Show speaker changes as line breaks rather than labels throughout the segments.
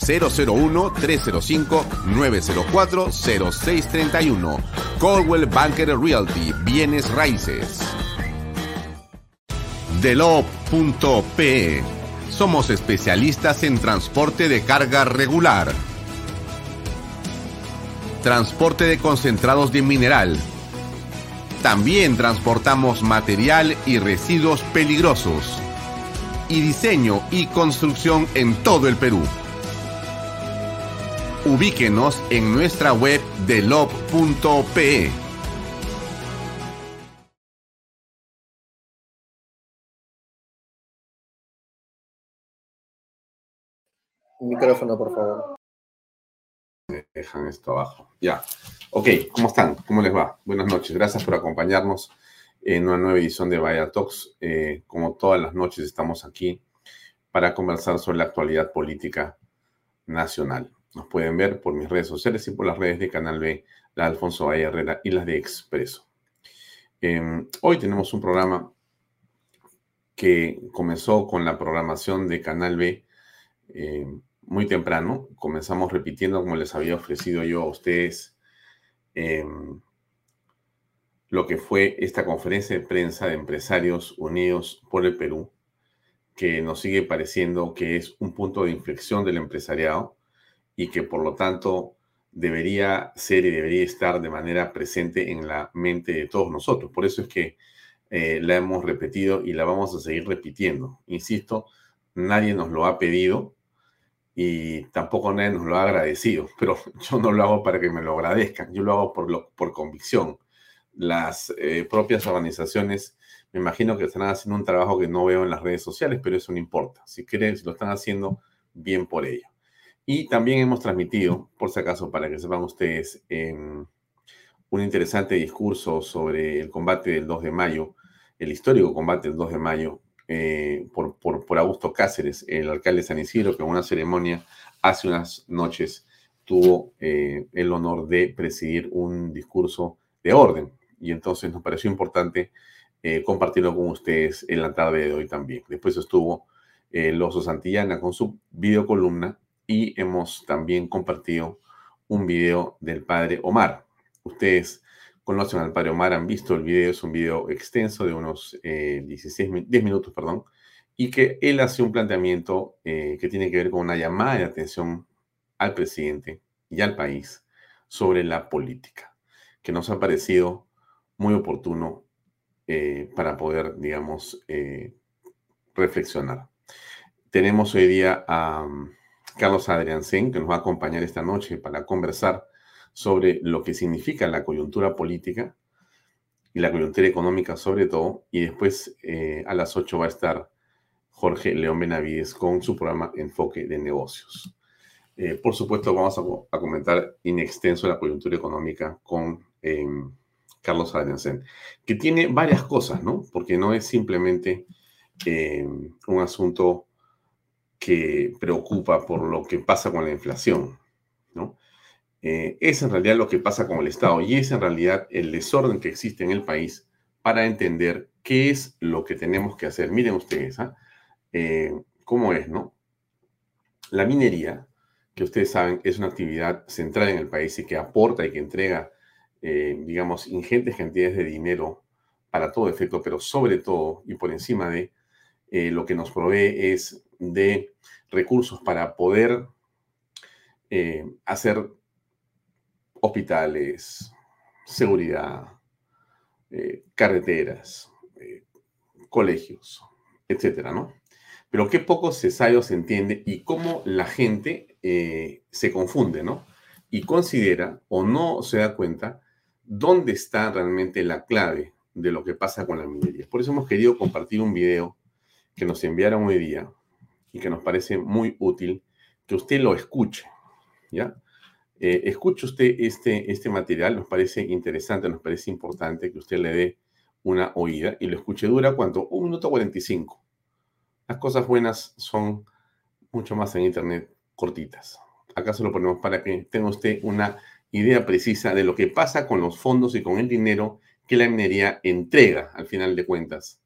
001-305-904-0631. Coldwell Banker Realty, bienes raíces. Delop.pe Somos especialistas en transporte de carga regular. Transporte de concentrados de mineral. También transportamos material y residuos peligrosos. Y diseño y construcción en todo el Perú ubíquenos en nuestra web de lob.pe.
Micrófono, por favor.
Dejan esto abajo. Ya. Ok, ¿cómo están? ¿Cómo les va? Buenas noches. Gracias por acompañarnos en una nueva edición de Vaya Talks. Eh, como todas las noches estamos aquí para conversar sobre la actualidad política nacional. Nos pueden ver por mis redes sociales y por las redes de Canal B, la Alfonso Valle Herrera y las de Expreso. Em, hoy tenemos un programa que comenzó con la programación de Canal B em, muy temprano. Comenzamos repitiendo, como les había ofrecido yo a ustedes, em, lo que fue esta conferencia de prensa de empresarios unidos por el Perú, que nos sigue pareciendo que es un punto de inflexión del empresariado y que por lo tanto debería ser y debería estar de manera presente en la mente de todos nosotros. Por eso es que eh, la hemos repetido y la vamos a seguir repitiendo. Insisto, nadie nos lo ha pedido y tampoco nadie nos lo ha agradecido, pero yo no lo hago para que me lo agradezcan, yo lo hago por, por convicción. Las eh, propias organizaciones me imagino que están haciendo un trabajo que no veo en las redes sociales, pero eso no importa. Si quieren, si lo están haciendo, bien por ello. Y también hemos transmitido, por si acaso, para que sepan ustedes, un interesante discurso sobre el combate del 2 de mayo, el histórico combate del 2 de mayo, eh, por, por, Augusto Cáceres, el alcalde de San Isidro, que en una ceremonia hace unas noches tuvo eh, el honor de presidir un discurso de orden. Y entonces nos pareció importante eh, compartirlo con ustedes en la tarde de hoy también. Después estuvo el Oso Santillana con su videocolumna y hemos también compartido un video del padre Omar. Ustedes conocen al padre Omar, han visto el video, es un video extenso de unos 16, eh, 10 minutos, perdón, y que él hace un planteamiento eh, que tiene que ver con una llamada de atención al presidente y al país sobre la política, que nos ha parecido muy oportuno eh, para poder, digamos, reflexionar. Tenemos hoy día a Carlos Adriansen, que nos va a acompañar esta noche para conversar sobre lo que significa la coyuntura política y la coyuntura económica sobre todo. Y después eh, a las 8 va a estar Jorge León Benavides con su programa Enfoque de Negocios. Eh, por supuesto, vamos a, comentar in extenso la coyuntura económica con em, Carlos Adriansen, que tiene varias cosas, ¿no? Porque no es simplemente em, un asunto que preocupa por lo que pasa con la inflación, ¿no? Eh, es en realidad lo que pasa con el Estado y es en realidad el desorden que existe en el país para entender qué es lo que tenemos que hacer. Miren ustedes, ¿ah? eh, ¿cómo es, no? La minería, que ustedes saben, es una actividad central en el país y que aporta y que entrega, eh, digamos, ingentes cantidades de dinero para todo efecto, pero sobre todo y por encima de lo que nos provee es de recursos para poder eh, hacer hospitales, seguridad, eh, carreteras, eh, colegios, etcétera, ¿no? Pero qué poco se sabe o se entiende y cómo la gente eh, se confunde, ¿no? Y considera o no se da cuenta dónde está realmente la clave de lo que pasa con la minería. Por eso hemos querido compartir un video que nos enviaron hoy día y que nos parece muy útil que usted lo escuche, ¿ya? Eh, escuche usted este, este material, nos parece interesante, nos parece importante que usted le dé una oída y lo escuche. Dura cuánto? Un minuto 45. Las cosas buenas son mucho más en Internet cortitas. Acá se lo ponemos para que tenga usted una idea precisa de lo que pasa con los fondos y con el dinero que la minería entrega al final de cuentas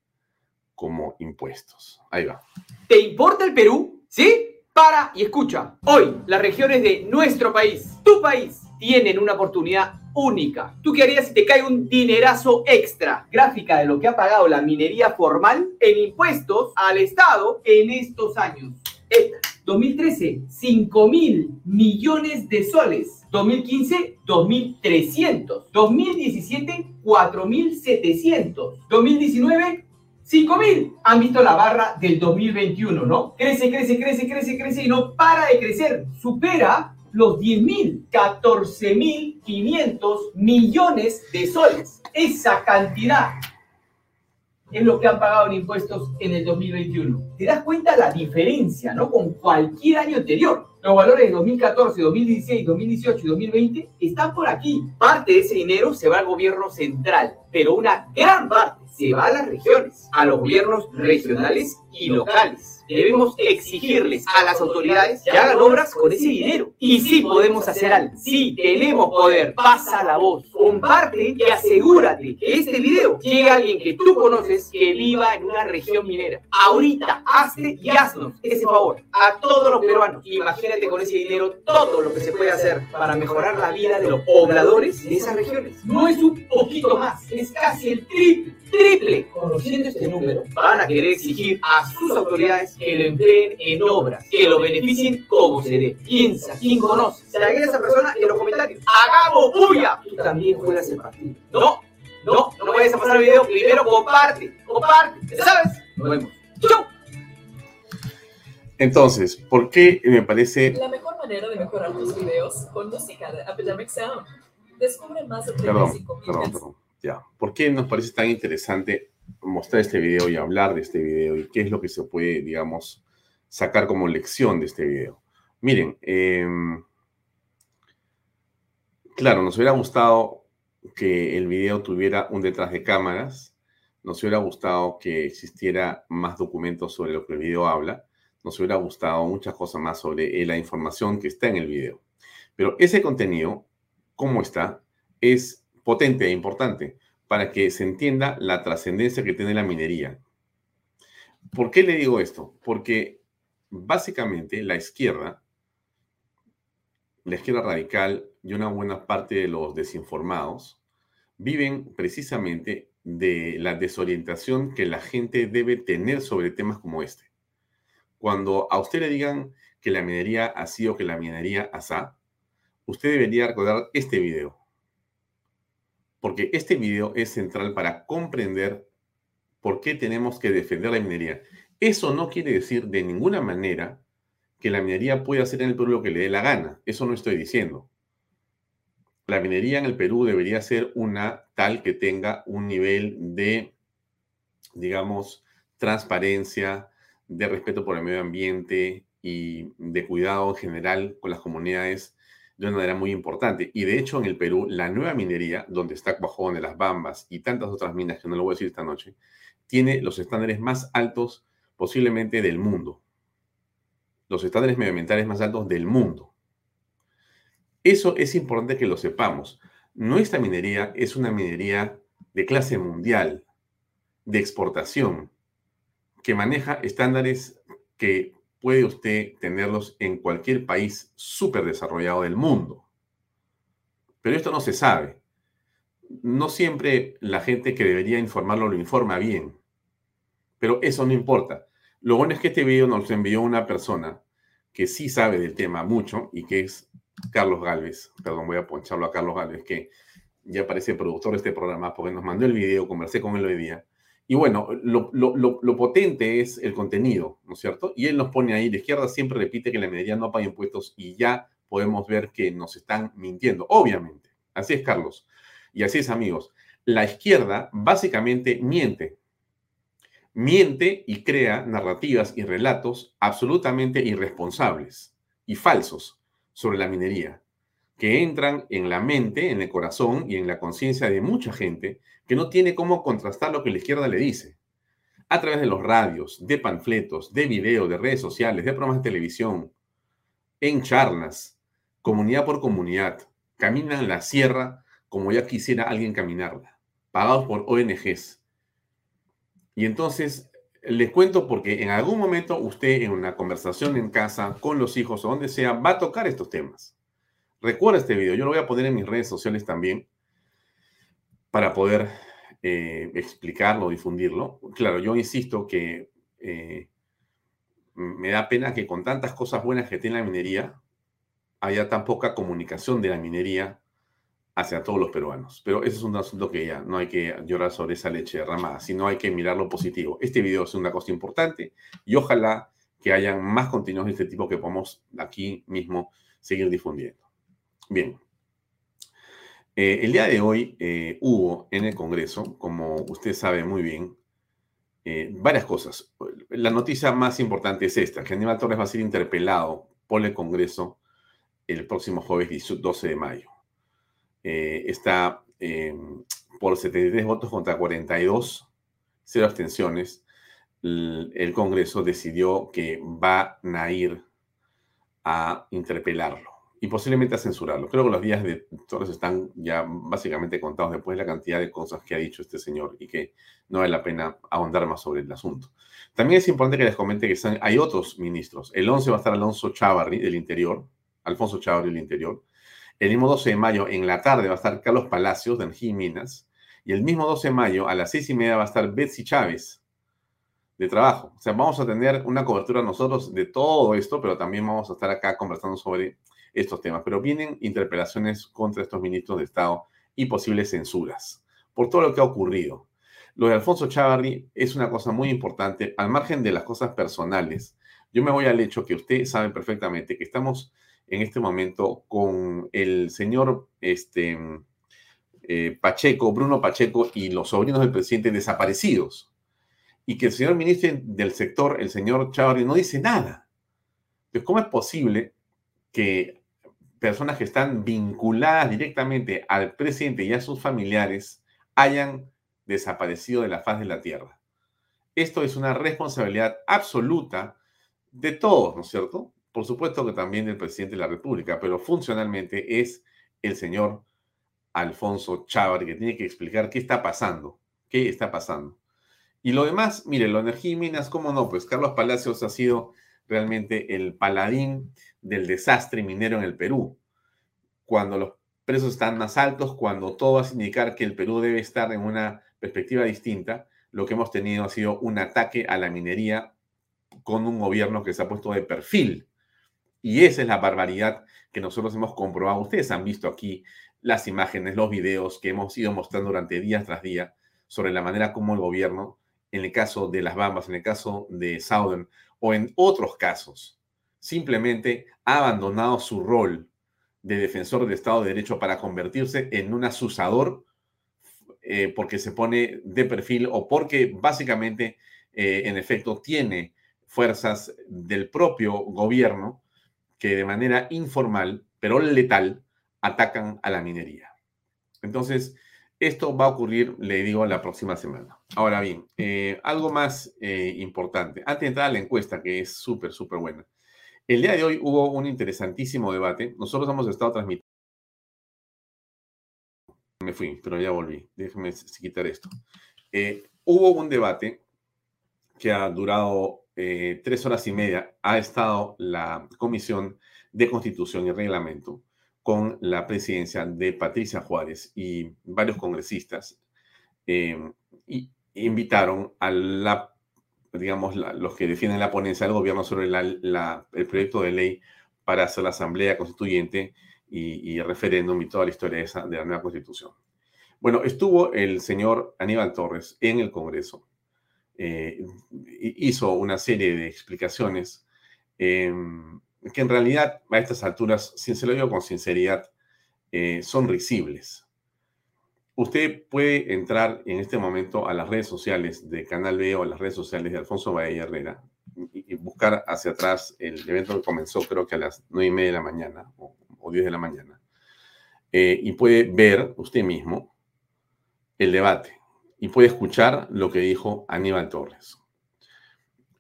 como impuestos. Ahí va.
¿Te importa el Perú? ¿Sí? Para y escucha. Hoy, las regiones de nuestro país, tu país, tienen una oportunidad única. ¿Tú qué harías si te cae un dinerazo extra? Gráfica de lo que ha pagado la minería formal en impuestos al Estado en estos años. Esta. 2013, 5 mil millones de soles. 2015, 2.300. 2017, 4.700. 2019, 5.000. Han visto la barra del 2021, ¿no? Crece, crece, crece, crece, crece y no para de crecer. Supera los 10.000, 14.500 millones de soles. Esa cantidad es lo que han pagado en impuestos en el 2021. ¿Te das cuenta la diferencia, no? Con cualquier año anterior. Los valores de 2014, 2016, 2018 y 2020 están por aquí. Parte de ese dinero se va al gobierno central, pero una gran parte se va a las regiones, a los gobiernos regionales y locales. Debemos exigirles a las autoridades que hagan obras con ese dinero. Y sí podemos hacer algo. Sí tenemos poder. Pasa la voz. Comparte y asegúrate que este video llegue a alguien que tú conoces que viva en una región minera. Ahorita, hazte y haznos ese favor. A todos los peruanos. Imagínate con ese dinero todo lo que se puede hacer para mejorar la vida de los pobladores de esas regiones. No es un poquito más, es casi el triple triple. Conociendo este número, van a querer exigir a sus autoridades que lo empleen en obras, que lo beneficien como se dé. Piensa, ¿quién conoce? Se a esa persona en los comentarios. ¡Hagamos bulla! Tú también el partido. No, no, no vayas a pasar el video. Primero comparte, comparte. ¿Ya sabes? Nos vemos. ¡Chau!
Entonces, ¿por qué me parece...
La mejor manera de mejorar tus videos con música de Epidemic Sound. Descubre más de
perdón, perdón, perdón. Ya, ¿por qué nos parece tan interesante mostrar este video y hablar de este video y qué es lo que se puede, digamos, sacar como lección de este video? Miren, em, claro, nos hubiera gustado que el video tuviera un detrás de cámaras, nos hubiera gustado que existiera más documentos sobre lo que el video habla, nos hubiera gustado muchas cosas más sobre eh, la información que está en el video. Pero ese contenido, ¿cómo está? Es potente e importante para que se entienda la trascendencia que tiene la minería. ¿Por qué le digo esto? Porque básicamente la izquierda, la izquierda radical y una buena parte de los desinformados viven precisamente de la desorientación que la gente debe tener sobre temas como este. Cuando a usted le digan que la minería así o que la minería asá, usted debería recordar este video porque este video es central para comprender por qué tenemos que defender la minería. Eso no quiere decir de ninguna manera que la minería pueda hacer en el Perú lo que le dé la gana. Eso no estoy diciendo. La minería en el Perú debería ser una tal que tenga un nivel de, digamos, transparencia, de respeto por el medio ambiente y de cuidado en general con las comunidades de una manera muy importante. Y de hecho, en el Perú, la nueva minería, donde está Cuajón, de las Bambas y tantas otras minas que no lo voy a decir esta noche, tiene los estándares más altos posiblemente del mundo. Los estándares medioambientales más altos del mundo. Eso es importante que lo sepamos. Nuestra minería es una minería de clase mundial, de exportación, que maneja estándares que puede usted tenerlos en cualquier país súper desarrollado del mundo. Pero esto no se sabe. No siempre la gente que debería informarlo lo informa bien. Pero eso no importa. Lo bueno es que este video nos envió una persona que sí sabe del tema mucho y que es Carlos Galvez, perdón, voy a poncharlo a Carlos Galvez, que ya parece productor de este programa, porque nos mandó el video, conversé con él hoy día. Y bueno, lo, lo, potente es el contenido, ¿no es cierto? Y él nos pone ahí, la izquierda siempre repite que la minería no paga impuestos y ya podemos ver que nos están mintiendo, obviamente. Así es, Carlos. Y así es, amigos. La izquierda básicamente miente. Miente y crea narrativas y relatos absolutamente irresponsables y falsos sobre la minería que entran en la mente, en el corazón y en la conciencia de mucha gente que no tiene cómo contrastar lo que la izquierda le dice. A través de los radios, de panfletos, de videos, de redes sociales, de programas de televisión, en charlas, comunidad por comunidad, caminan la sierra como ya quisiera alguien caminarla, pagados por ONGs. Y entonces les cuento porque en algún momento usted en una conversación en casa, con los hijos o donde sea, va a tocar estos temas. Recuerda este video, yo lo voy a poner en mis redes sociales también para poder eh, explicarlo, difundirlo. Claro, yo insisto que eh, me da pena que con tantas cosas buenas que tiene la minería, haya tan poca comunicación de la minería hacia todos los peruanos. Pero ese es un asunto que ya no hay que llorar sobre esa leche derramada, sino hay que mirar lo positivo. Este video es una cosa importante y ojalá que hayan más contenidos de este tipo que podamos aquí mismo seguir difundiendo. Bien. Eh, el día de hoy eh, hubo en el Congreso, como usted sabe muy bien, eh, varias cosas. La noticia más importante es esta, que Aníbal Torres va a ser interpelado por el Congreso el próximo jueves 12 de mayo. Está por 73 votos contra 42, cero abstenciones. el Congreso decidió que va a ir a interpelarlo y posiblemente a censurarlo. Creo que los días de Torres están ya básicamente contados después de la cantidad de cosas que ha dicho este señor y que no vale la pena ahondar más sobre el asunto. También es importante que les comente que hay otros ministros. El 11 va a estar Alonso Chávarri del Interior, Alfonso Chávarri del Interior. El mismo 12 de mayo en la tarde va a estar Carlos Palacios de Energía Minas. Y el mismo 12 de mayo a las seis y media va a estar Betsy Chávez de trabajo. O sea, vamos a tener una cobertura nosotros de todo esto, pero también vamos a estar acá conversando sobre estos temas, pero vienen interpelaciones contra estos ministros de Estado y posibles censuras por todo lo que ha ocurrido. Lo de Alfonso Chávarri es una cosa muy importante, al margen de las cosas personales. Yo me voy al hecho que usted sabe perfectamente que estamos en este momento con el señor este, eh, Pacheco, Bruno Pacheco y los sobrinos del presidente desaparecidos. Y que el señor ministro del sector, el señor Chávarri, no dice nada. Entonces, ¿cómo es posible que personas que están vinculadas directamente al presidente y a sus familiares hayan desaparecido de la faz de la tierra. Esto es una responsabilidad absoluta de todos, ¿no es cierto? Por supuesto que también del presidente de la República, pero funcionalmente es el señor Alfonso Chávez que tiene que explicar qué está pasando, qué está pasando. Y lo demás, mire, lo energía y minas, ¿cómo no? Pues Carlos Palacios ha sido realmente el paladín del desastre minero en el Perú. Cuando los precios están más altos, cuando todo a indicar que el Perú debe estar en una perspectiva distinta, lo que hemos tenido ha sido un ataque a la minería con un gobierno que se ha puesto de perfil. Y esa es la barbaridad que nosotros hemos comprobado. Ustedes han visto aquí las imágenes, los videos que hemos ido mostrando durante días tras día sobre la manera como el gobierno, en el caso de las Bambas, en el caso de Southern o en otros casos, simplemente ha abandonado su rol de defensor del Estado de Derecho para convertirse en un asusador eh, porque se pone de perfil o porque básicamente, eh, en efecto, tiene fuerzas del propio gobierno que de manera informal, pero letal, atacan a la minería. Entonces, esto va a ocurrir, le digo, la próxima semana. Ahora bien, eh, algo más importante. Antes de entrar a la encuesta, que es súper, súper buena. El día de hoy hubo un interesantísimo debate. Nosotros hemos estado transmitiendo. Me fui, pero ya volví. Déjenme quitar esto. Eh, hubo un debate que ha durado eh, tres horas y media. Ha estado la Comisión de Constitución y Reglamento con la presidencia de Patricia Juárez y varios congresistas. Eh, y invitaron a los que defienden la ponencia del gobierno sobre el proyecto de ley para hacer la Asamblea Constituyente y, el referéndum y toda la historia de la nueva Constitución. Bueno, estuvo el señor Aníbal Torres en el Congreso. Eh, hizo una serie de explicaciones em, que en realidad a estas alturas, si se lo digo con sinceridad, eh, son risibles. Usted puede entrar en este momento a las redes sociales de Canal B o a las redes sociales de Alfonso Valle Herrera y, buscar hacia atrás el evento que comenzó creo que a las nueve y media de la mañana o, diez de la mañana. Eh, y puede ver usted mismo el debate y puede escuchar lo que dijo Aníbal Torres.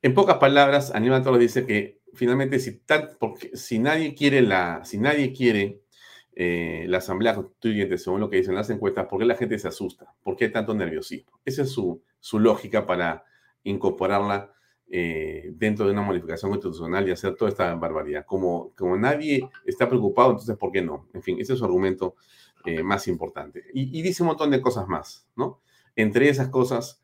En pocas palabras, Aníbal Torres dice que finalmente si, porque, si nadie quiere la, si nadie quiere eh, la Asamblea Constituyente, según lo que dicen las encuestas, ¿por qué la gente se asusta? ¿Por qué hay tanto nerviosismo? Esa es su, su lógica para incorporarla eh, dentro de una modificación constitucional y hacer toda esta barbaridad. Como, como nadie está preocupado, entonces, ¿por qué no? En fin, ese es su argumento eh, más importante. Y, dice un montón de cosas más, ¿no? Entre esas cosas,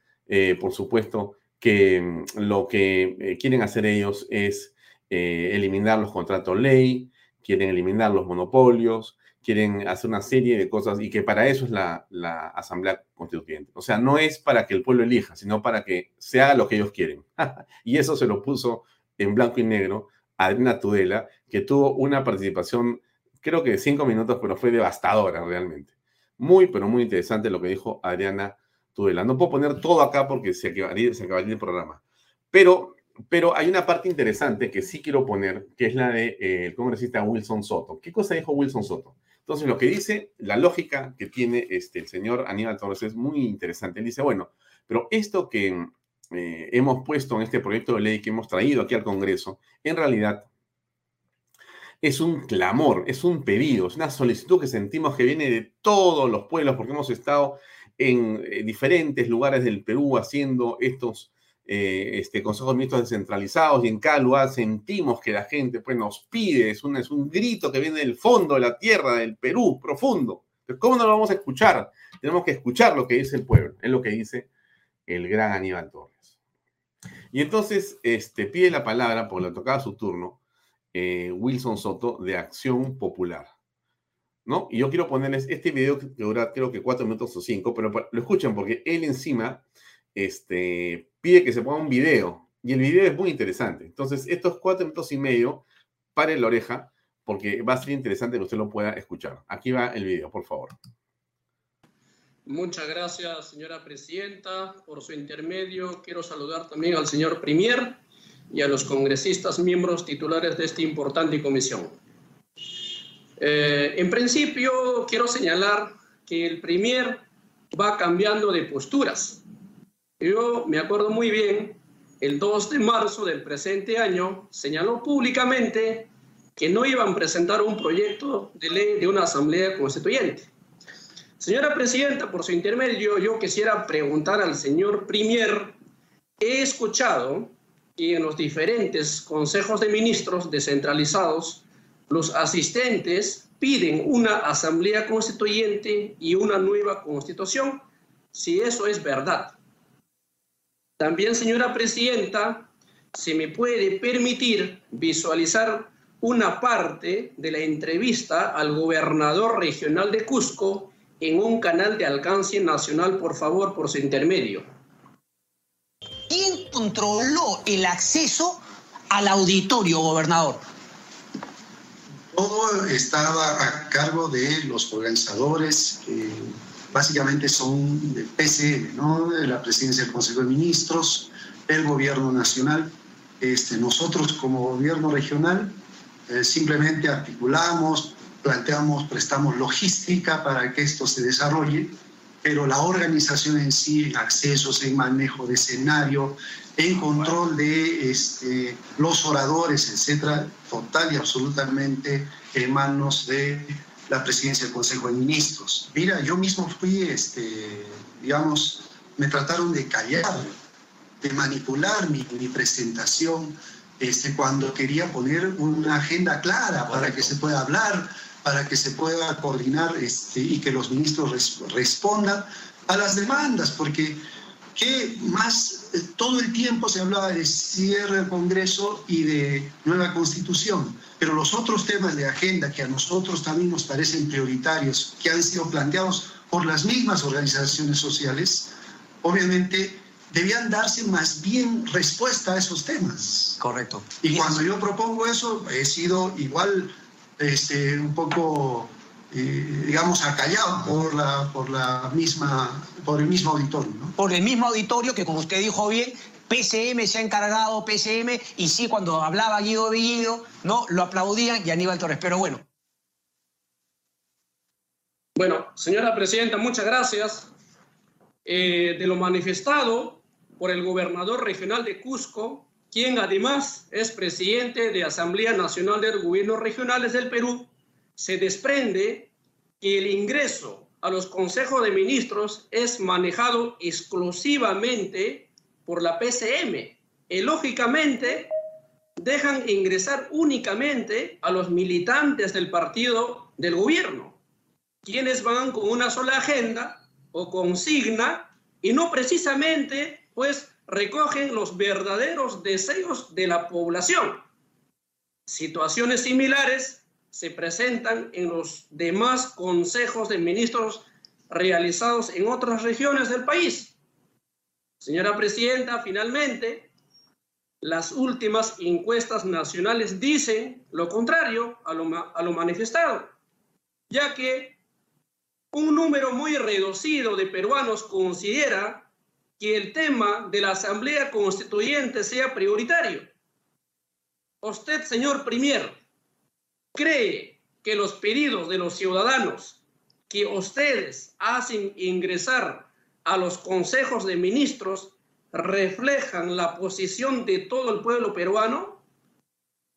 por supuesto, que mm, lo que quieren hacer ellos es eliminar los contratos ley, quieren eliminar los monopolios, quieren hacer una serie de cosas y que para eso es la, Asamblea Constituyente. O sea, no es para que el pueblo elija, sino para que se haga lo que ellos quieren. y eso se lo puso en blanco y negro Adriana Tudela, que tuvo una participación, creo que de cinco minutos, pero fue devastadora realmente. Muy, pero muy interesante lo que dijo Adriana No puedo poner todo acá porque se acabaría, se acabaría el programa. Pero pero hay una parte interesante que sí quiero poner, que es la del de, eh, congresista Wilson Soto. ¿Qué cosa dijo Wilson Soto? Entonces, lo que dice, la lógica que tiene este, el señor Aníbal Torres es muy interesante. Él dice, bueno, pero esto que eh, hemos puesto en este proyecto de ley que hemos traído aquí al Congreso, en realidad es un clamor, es un pedido, es una solicitud que sentimos que viene de todos los pueblos, porque hemos estado en eh, diferentes lugares del Perú haciendo estos eh, este, consejos ministros descentralizados y en cada lugar sentimos que la gente pues, nos pide, es un, es un grito que viene del fondo de la tierra, del Perú, profundo. Pero ¿cómo no lo vamos a escuchar? Tenemos que escuchar lo que dice el pueblo, es lo que dice el gran Aníbal Torres. Y entonces este, pide la palabra, porque le tocaba su turno, eh, Wilson Soto de Acción Popular. Y yo quiero ponerles este video que dura creo que cuatro minutos o cinco, pero lo escuchen porque él encima este, pide que se ponga un video. Y el video es muy interesante. Entonces, estos cuatro minutos y medio, pare la oreja, porque va a ser interesante que usted lo pueda escuchar. Aquí va el video, por favor.
Muchas gracias, señora presidenta, por su intermedio. Quiero saludar también al señor Premier y a los congresistas miembros titulares de esta importante comisión. Eh, en principio, quiero señalar que el Premier va cambiando de posturas. Yo me acuerdo muy bien, el 2 de marzo del presente año señaló públicamente que no iban a presentar un proyecto de ley de una asamblea constituyente. Señora Presidenta, por su intermedio, yo quisiera preguntar al señor Premier, he escuchado que en los diferentes consejos de ministros descentralizados, los asistentes piden una asamblea constituyente y una nueva constitución, si eso es verdad. También, señora presidenta, se me puede permitir visualizar una parte de la entrevista al gobernador regional de Cusco en un canal de alcance nacional, por favor, por su intermedio.
¿Quién controló el acceso al auditorio, gobernador?
Todo estaba a cargo de los organizadores básicamente son del PCM, ¿no? de la presidencia del Consejo de Ministros, el gobierno nacional. Este, nosotros como gobierno regional eh, simplemente articulamos, planteamos, prestamos logística para que esto se desarrolle, pero la organización en sí, en accesos, en manejo de escenario, en control de este, los oradores, etcétera, total y absolutamente en manos de la presidencia del Consejo de Ministros. Mira, yo mismo fui, este, digamos, me trataron de callar, de manipular mi, mi presentación este, cuando quería poner una agenda clara para que se pueda hablar, para que se pueda coordinar este, y que los ministros respondan a las demandas, porque ¿qué más todo el tiempo se hablaba de cierre del Congreso y de nueva constitución, pero los otros temas de agenda que a nosotros también nos parecen prioritarios, que han sido planteados por las mismas organizaciones sociales, obviamente debían darse más bien respuesta a esos temas.
Correcto.
Y cuando yo propongo eso, he sido igual este, un poco, eh, digamos, acallado por, la, por, la misma, por el mismo auditorio. ¿no?
Por el mismo auditorio que, como usted dijo bien, PCM se ha encargado, PCM, y sí, cuando hablaba Guido Bellido, ¿no? Lo aplaudían y Aníbal Torres. Pero bueno.
Bueno, señora presidenta, muchas gracias. Eh, de lo manifestado por el gobernador regional de Cusco, quien además es presidente de Asamblea Nacional de Gobiernos Regionales del Perú, se desprende que el ingreso a los consejos de ministros es manejado exclusivamente por la PCM. Y lógicamente dejan ingresar únicamente a los militantes del partido del gobierno, quienes van con una sola agenda o consigna y no precisamente pues recogen los verdaderos deseos de la población. Situaciones similares se presentan en los demás consejos de ministros realizados en otras regiones del país. Señora Presidenta, finalmente, las últimas encuestas nacionales dicen lo contrario a lo, manifestado, ya que un número muy reducido de peruanos considera que el tema de la Asamblea Constituyente sea prioritario. Usted, señor Premier, cree que los pedidos de los ciudadanos que ustedes hacen ingresar a los consejos de ministros reflejan la posición de todo el pueblo peruano?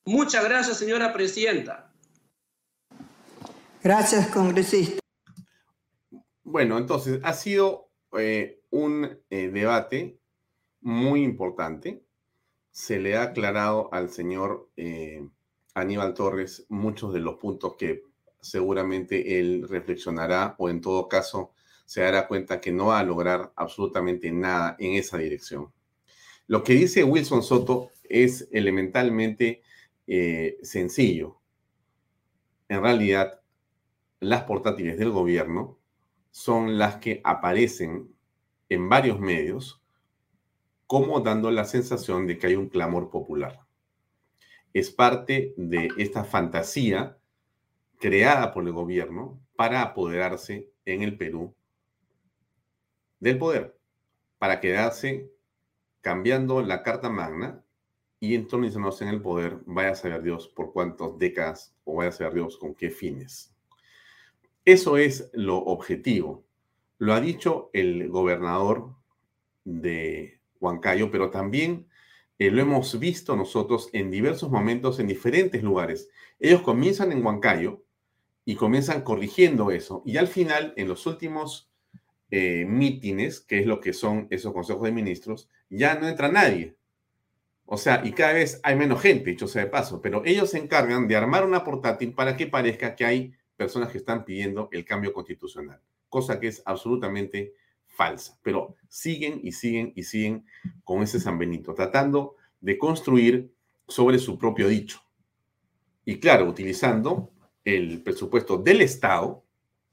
Muchas gracias, señora presidenta.
Gracias, congresista.
Bueno, entonces ha sido eh, un eh, debate muy importante. Se le ha aclarado al señor eh, Aníbal Torres muchos de los puntos que seguramente él reflexionará o en todo caso se dará cuenta que no va a lograr absolutamente nada en esa dirección. Lo que dice Wilson Soto es elementalmente sencillo. En realidad, las portátiles del gobierno son las que aparecen en varios medios como dando la sensación de que hay un clamor popular. Es parte de esta fantasía creada por el gobierno para apoderarse en el Perú del poder, para quedarse cambiando la Carta Magna y entronándose en el poder, vaya a saber Dios por cuántas décadas o vaya a saber Dios con qué fines. Eso es lo objetivo. Lo ha dicho el gobernador de Huancayo, pero también eh, lo hemos visto nosotros en diversos momentos en diferentes lugares. Ellos comienzan en Huancayo y comienzan corrigiendo eso. Y al final, en los últimos eh, mítines, que es lo que son esos consejos de ministros, ya no entra nadie. O sea, y cada vez hay menos gente, dicho sea de paso, pero ellos se encargan de armar una portátil para que parezca que hay personas que están pidiendo el cambio constitucional, cosa que es absolutamente falsa, pero siguen y siguen y siguen con ese San Benito, tratando de construir sobre su propio dicho. Y claro, utilizando el presupuesto del Estado,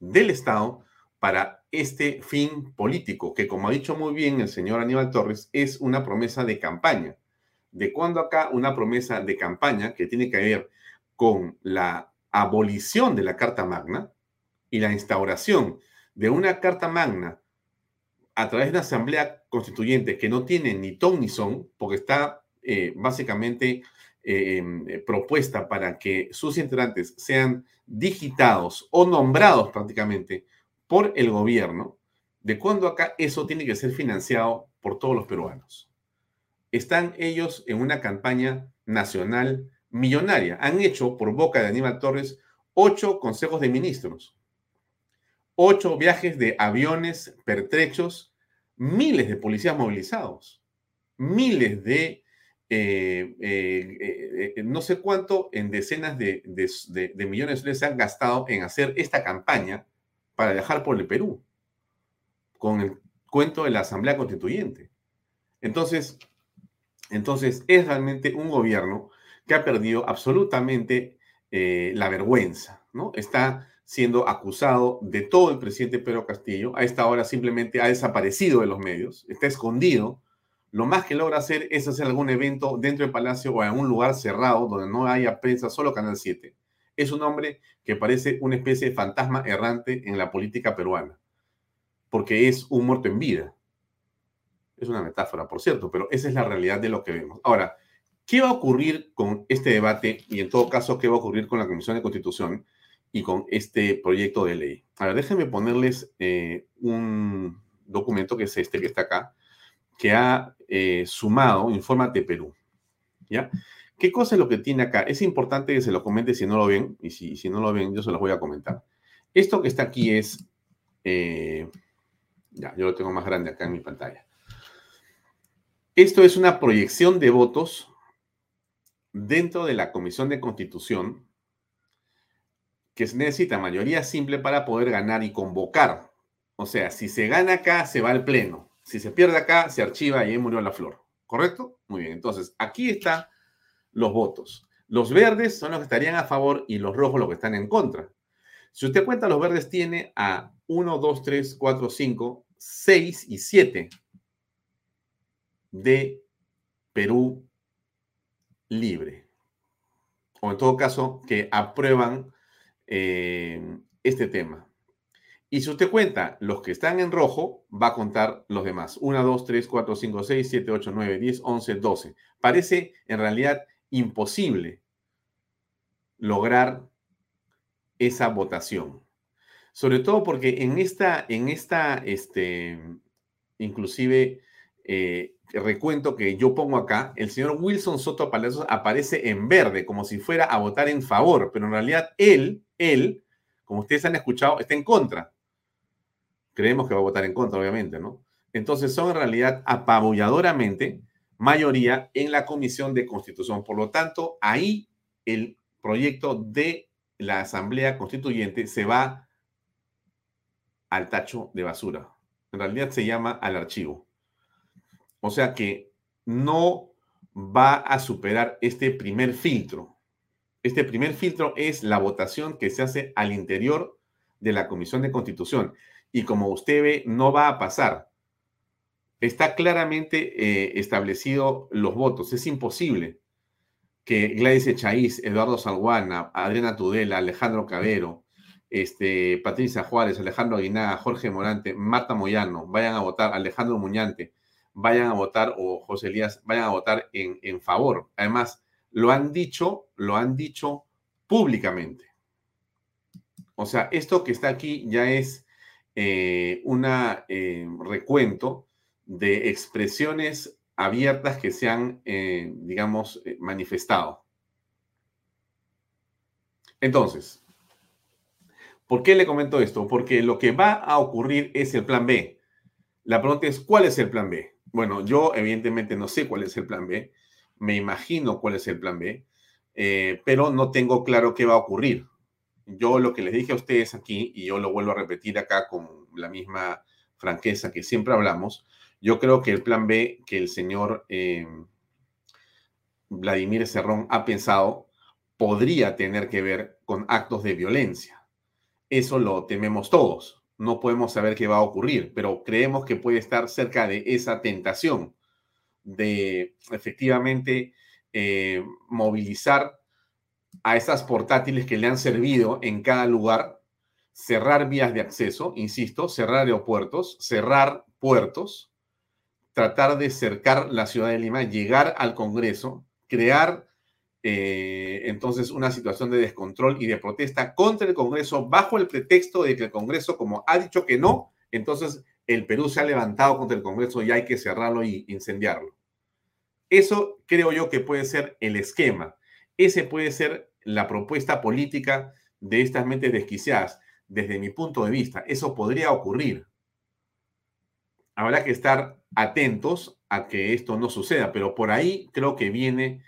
del Estado, para este fin político, que como ha dicho muy bien el señor Aníbal Torres, es una promesa de campaña. ¿De cuándo acá una promesa de campaña que tiene que ver con la abolición de la Carta Magna y la instauración de una Carta Magna a través de una asamblea constituyente que no tiene ni ton ni son, porque está eh, básicamente eh, propuesta para que sus integrantes sean digitados o nombrados prácticamente por el gobierno, de cuando acá eso tiene que ser financiado por todos los peruanos. Están ellos en una campaña nacional millonaria. Han hecho, por boca de Aníbal Torres, ocho consejos de ministros, ocho viajes de aviones pertrechos, miles de policías movilizados, miles de, eh, eh, eh, no sé cuánto, en decenas de, millones de se han gastado en hacer esta campaña para viajar por el Perú, con el cuento de la Asamblea Constituyente. Entonces, entonces es realmente un gobierno que ha perdido absolutamente la vergüenza, ¿no? Está siendo acusado de todo el presidente Pedro Castillo. A esta hora simplemente ha desaparecido de los medios, está escondido. Lo más que logra hacer es hacer algún evento dentro del palacio o en un lugar cerrado donde no haya prensa, solo Canal 7. Es un hombre que parece una especie de fantasma errante en la política peruana, porque es un muerto en vida. Es una metáfora, por cierto, pero esa es la realidad de lo que vemos. Ahora, ¿qué va a ocurrir con este debate y en todo caso, qué va a ocurrir con la Comisión de Constitución? Y con este proyecto de ley. A ver, déjenme ponerles eh, un documento que es este que está acá, que ha eh, sumado Infórmate Perú. ¿Ya? ¿Qué cosa es lo que tiene acá? Es importante que se lo comente si no lo ven, y si, si no lo ven, yo se los voy a comentar. Esto que está aquí es, eh, ya, yo lo tengo más grande acá en mi pantalla. Esto es una proyección de votos dentro de la Comisión de Constitución que se necesita mayoría simple para poder ganar y convocar. O sea, si se gana acá, se va al pleno. Si se pierde acá, se archiva y ahí murió la flor. ¿Correcto? Muy bien. Entonces, aquí están los votos. Los verdes son los que estarían a favor y los rojos los que están en contra. Si usted cuenta, los verdes tiene a 1, 2, 3, 4, 5, 6 y 7 de Perú libre. O en todo caso, que aprueban eh, este tema. Y si usted cuenta los que están en rojo, va a contar los demás. 1, 2, 3, 4, 5, 6, 7, 8, 9, 10, 11, 12. Parece en realidad imposible lograr esa votación. Sobre todo porque en esta, en esta, este, inclusive, eh, recuento que yo pongo acá, el señor Wilson Soto Palacios aparece en verde, como si fuera a votar en favor, pero en realidad él, él, como ustedes han escuchado, está en contra. Creemos que va a votar en contra, obviamente, ¿no? Entonces son en realidad apabulladoramente mayoría en la Comisión de Constitución. Por lo tanto, ahí el proyecto de la Asamblea Constituyente se va al tacho de basura. En realidad se llama al archivo. O sea que no va a superar este primer filtro. Este primer filtro es la votación que se hace al interior de la Comisión de Constitución. Y como usted ve, no va a pasar. Está claramente eh, establecido los votos. Es imposible que Gladys Echaíz, Eduardo Salguana, Adriana Tudela, Alejandro Cabero, este, Patricia Juárez, Alejandro Aguinaga, Jorge Morante, Marta Moyano vayan a votar, Alejandro Muñante, vayan a votar, o José Elías, vayan a votar en, en favor. Además, lo han dicho, lo han dicho públicamente. O sea, esto que está aquí ya es eh, un eh, recuento de expresiones abiertas que se han, eh, digamos, manifestado. Entonces, ¿por qué le comento esto? Porque lo que va a ocurrir es el plan B. La pregunta es, ¿cuál es el plan B? Bueno, yo evidentemente no sé cuál es el plan B, me imagino cuál es el plan B, eh, pero no tengo claro qué va a ocurrir. Yo lo que les dije a ustedes aquí, y yo lo vuelvo a repetir acá con la misma franqueza que siempre hablamos, yo creo que el plan B que el señor eh, Vladimir Cerrón ha pensado podría tener que ver con actos de violencia. Eso lo tememos todos no podemos saber qué va a ocurrir, pero creemos que puede estar cerca de esa tentación de efectivamente eh, movilizar a esas portátiles que le han servido en cada lugar, cerrar vías de acceso, insisto, cerrar aeropuertos, cerrar puertos, tratar de cercar la ciudad de Lima, llegar al Congreso, crear eh, entonces una situación de descontrol y de protesta contra el Congreso bajo el pretexto de que el Congreso, como ha dicho que no, entonces el Perú se ha levantado contra el Congreso y hay que cerrarlo y incendiarlo. Eso creo yo que puede ser el esquema. Ese puede ser la propuesta política de estas mentes desquiciadas. Desde mi punto de vista, eso podría ocurrir. Habrá que estar atentos a que esto no suceda, pero por ahí creo que viene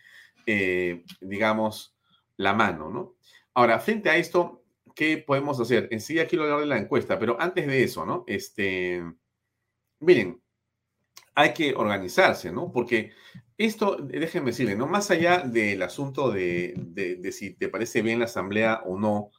eh, digamos, la mano, ¿no? Ahora, frente a esto, ¿qué podemos hacer? Enseguida quiero hablar de la encuesta, pero antes de eso, ¿no? Este, miren, hay que organizarse, ¿no? Porque esto, déjenme decirle, ¿no? Más allá del asunto de, si te parece bien la asamblea o no,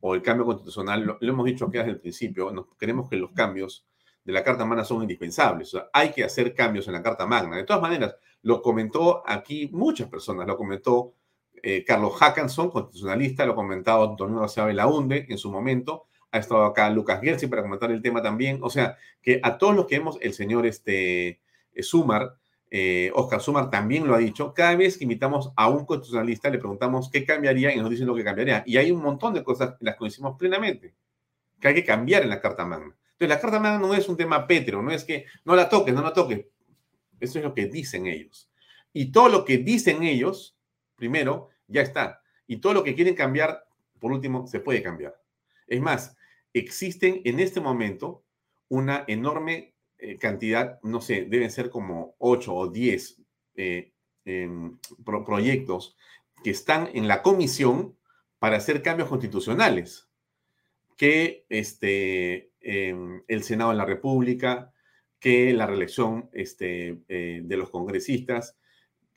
o el cambio constitucional, lo, hemos dicho aquí desde el principio, nos, queremos que los cambios de la Carta Magna son indispensables. O sea, hay que hacer cambios en la Carta Magna. De todas maneras, lo comentó aquí muchas personas, lo comentó eh, Carlos Hackanson, constitucionalista, lo ha comentado Antonio García Launde en su momento, ha estado acá Lucas Gersi para comentar el tema también. O sea, que a todos los que hemos, el señor este, eh, Sumar, eh, Oscar Sumar también lo ha dicho, cada vez que invitamos a un constitucionalista le preguntamos qué cambiaría y nos dicen lo que cambiaría. Y hay un montón de cosas en las que coincidimos plenamente, que hay que cambiar en la Carta Magna. Entonces, la Carta Magna no es un tema pétreo, no es que no la toques, no la toques. Eso es lo que dicen ellos. Y todo lo que dicen ellos, primero, ya está. Y todo lo que quieren cambiar, por último, se puede cambiar. Es más, existen en este momento una enorme eh, cantidad, no sé, deben ser como 8 o 10 eh, em, proyectos que están en la comisión para hacer cambios constitucionales, que este, em, el Senado de la República, que la reelección este, eh, de los congresistas,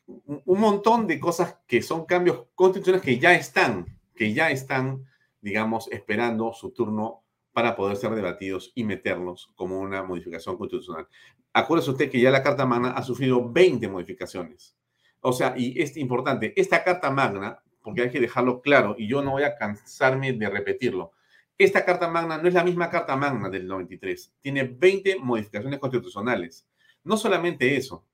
un montón de cosas que son cambios constitucionales que ya están, que ya están, digamos, esperando su turno para poder ser debatidos y meterlos como una modificación constitucional. Acuérdese usted que ya la Carta Magna ha sufrido 20 modificaciones. O sea, y es importante, esta Carta Magna, porque hay que dejarlo claro, y yo no voy a cansarme de repetirlo, esta Carta Magna no es la misma Carta Magna del 93, tiene 20 modificaciones constitucionales. No solamente eso,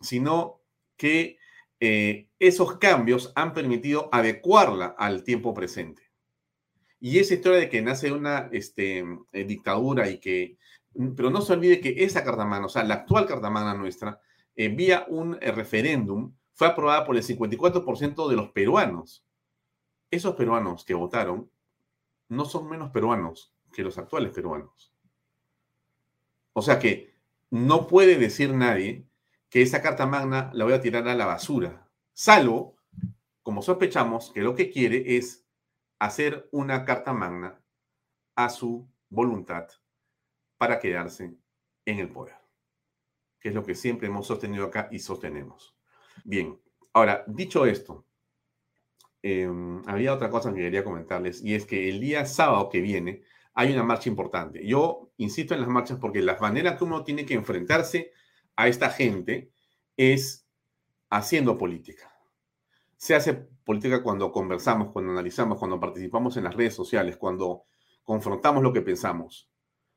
sino que eh, esos cambios han permitido adecuarla al tiempo presente. Y esa historia de que nace una este, eh, dictadura y que, pero no se olvide que esa Carta Magna, o sea, la actual Carta Magna nuestra, eh, vía un eh, referéndum, fue aprobada por el 54% de los peruanos. Esos peruanos que votaron no son menos peruanos que los actuales peruanos. O sea que no puede decir nadie que esa Carta Magna la voy a tirar a la basura, salvo, como sospechamos, que lo que quiere es hacer una carta magna a su voluntad para quedarse en el poder, que es lo que siempre hemos sostenido acá y sostenemos. Bien, ahora, dicho esto, em, había otra cosa que quería comentarles y es que el día sábado que viene hay una marcha importante. Yo insisto en las marchas porque la manera que uno tiene que enfrentarse a esta gente es haciendo política. Se hace política cuando conversamos, cuando analizamos, cuando participamos en las redes sociales, cuando confrontamos lo que pensamos,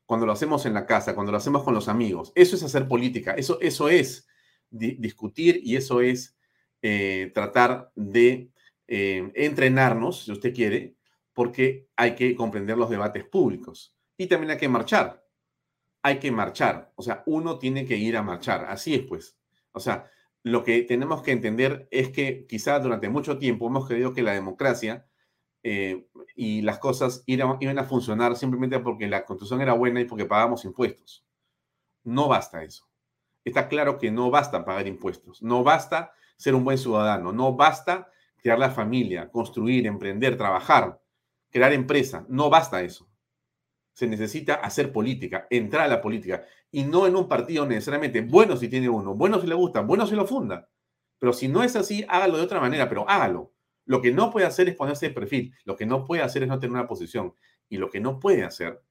cuando lo hacemos en la casa, cuando lo hacemos con los amigos. Eso es hacer política, eso, eso es discutir y eso es eh, tratar de eh, entrenarnos, si usted quiere, porque hay que comprender los debates públicos. Y también hay que marchar. Hay que marchar. O sea, uno tiene que ir a marchar. Así es, pues. O sea, lo que tenemos que entender es que quizás durante mucho tiempo hemos creído que la democracia eh, y las cosas iban, a funcionar simplemente porque la constitución era buena y porque pagábamos impuestos. No basta eso. Está claro que no basta pagar impuestos, no basta ser un buen ciudadano, no basta crear la familia, construir, emprender, trabajar, crear empresa, no basta eso se necesita hacer política, entrar a la política, y no en un partido necesariamente, bueno si tiene uno, bueno si le gusta, bueno si lo funda. Pero si no es así, hágalo de otra manera, pero hágalo. Lo que no puede hacer es ponerse de perfil, lo que no puede hacer es no tener una posición, y lo que no puede hacer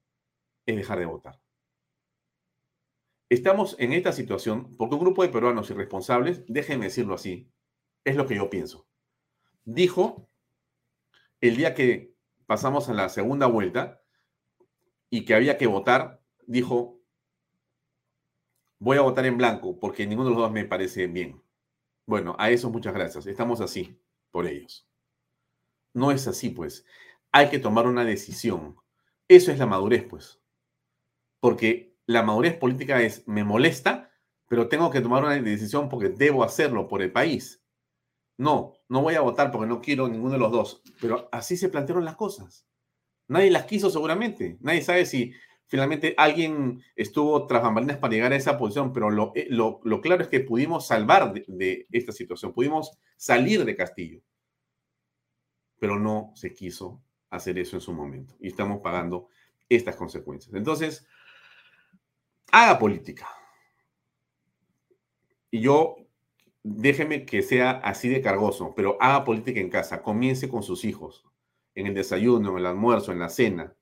es dejar de votar. Estamos en esta situación porque un grupo de peruanos irresponsables, déjenme decirlo así, es lo que yo pienso. Dijo el día que pasamos a la segunda vuelta, y que había que votar, dijo, voy a votar en blanco porque ninguno de los dos me parece bien. Bueno, a eso muchas gracias. Estamos así por ellos. No es así, pues. Hay que tomar una decisión. Eso es la madurez, pues. Porque la madurez política es, me molesta, pero tengo que tomar una decisión porque debo hacerlo por el país. No, no voy a votar porque no quiero ninguno de los dos. Pero así se plantearon las cosas. Nadie las quiso seguramente. Nadie sabe si finalmente alguien estuvo tras bambalinas para llegar a esa posición, pero lo, eh, claro es que pudimos salvar de, esta situación, pudimos salir de Castillo. Pero no se quiso hacer eso en su momento y estamos pagando estas consecuencias. Entonces, haga política. y yo, déjeme que sea así de cargoso, pero haga política en casa, comience con sus hijos, en el desayuno, en el almuerzo, en la cena,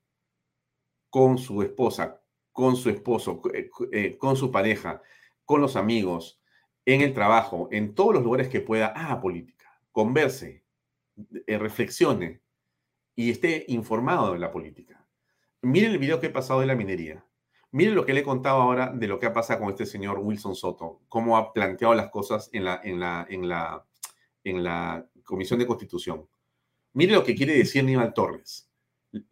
con su esposa, con su esposo, eh, eh, con su pareja, con los amigos, en el trabajo, en todos los lugares que pueda, haga política, converse, eh, reflexione y esté informado de la política. Miren el video que he pasado de la minería. Miren lo que le he contado ahora de lo que ha pasado con este señor Wilson Soto, cómo ha planteado las cosas en la, en la, en la, en la Comisión de Constitución. Mire lo que quiere decir Aníbal Torres.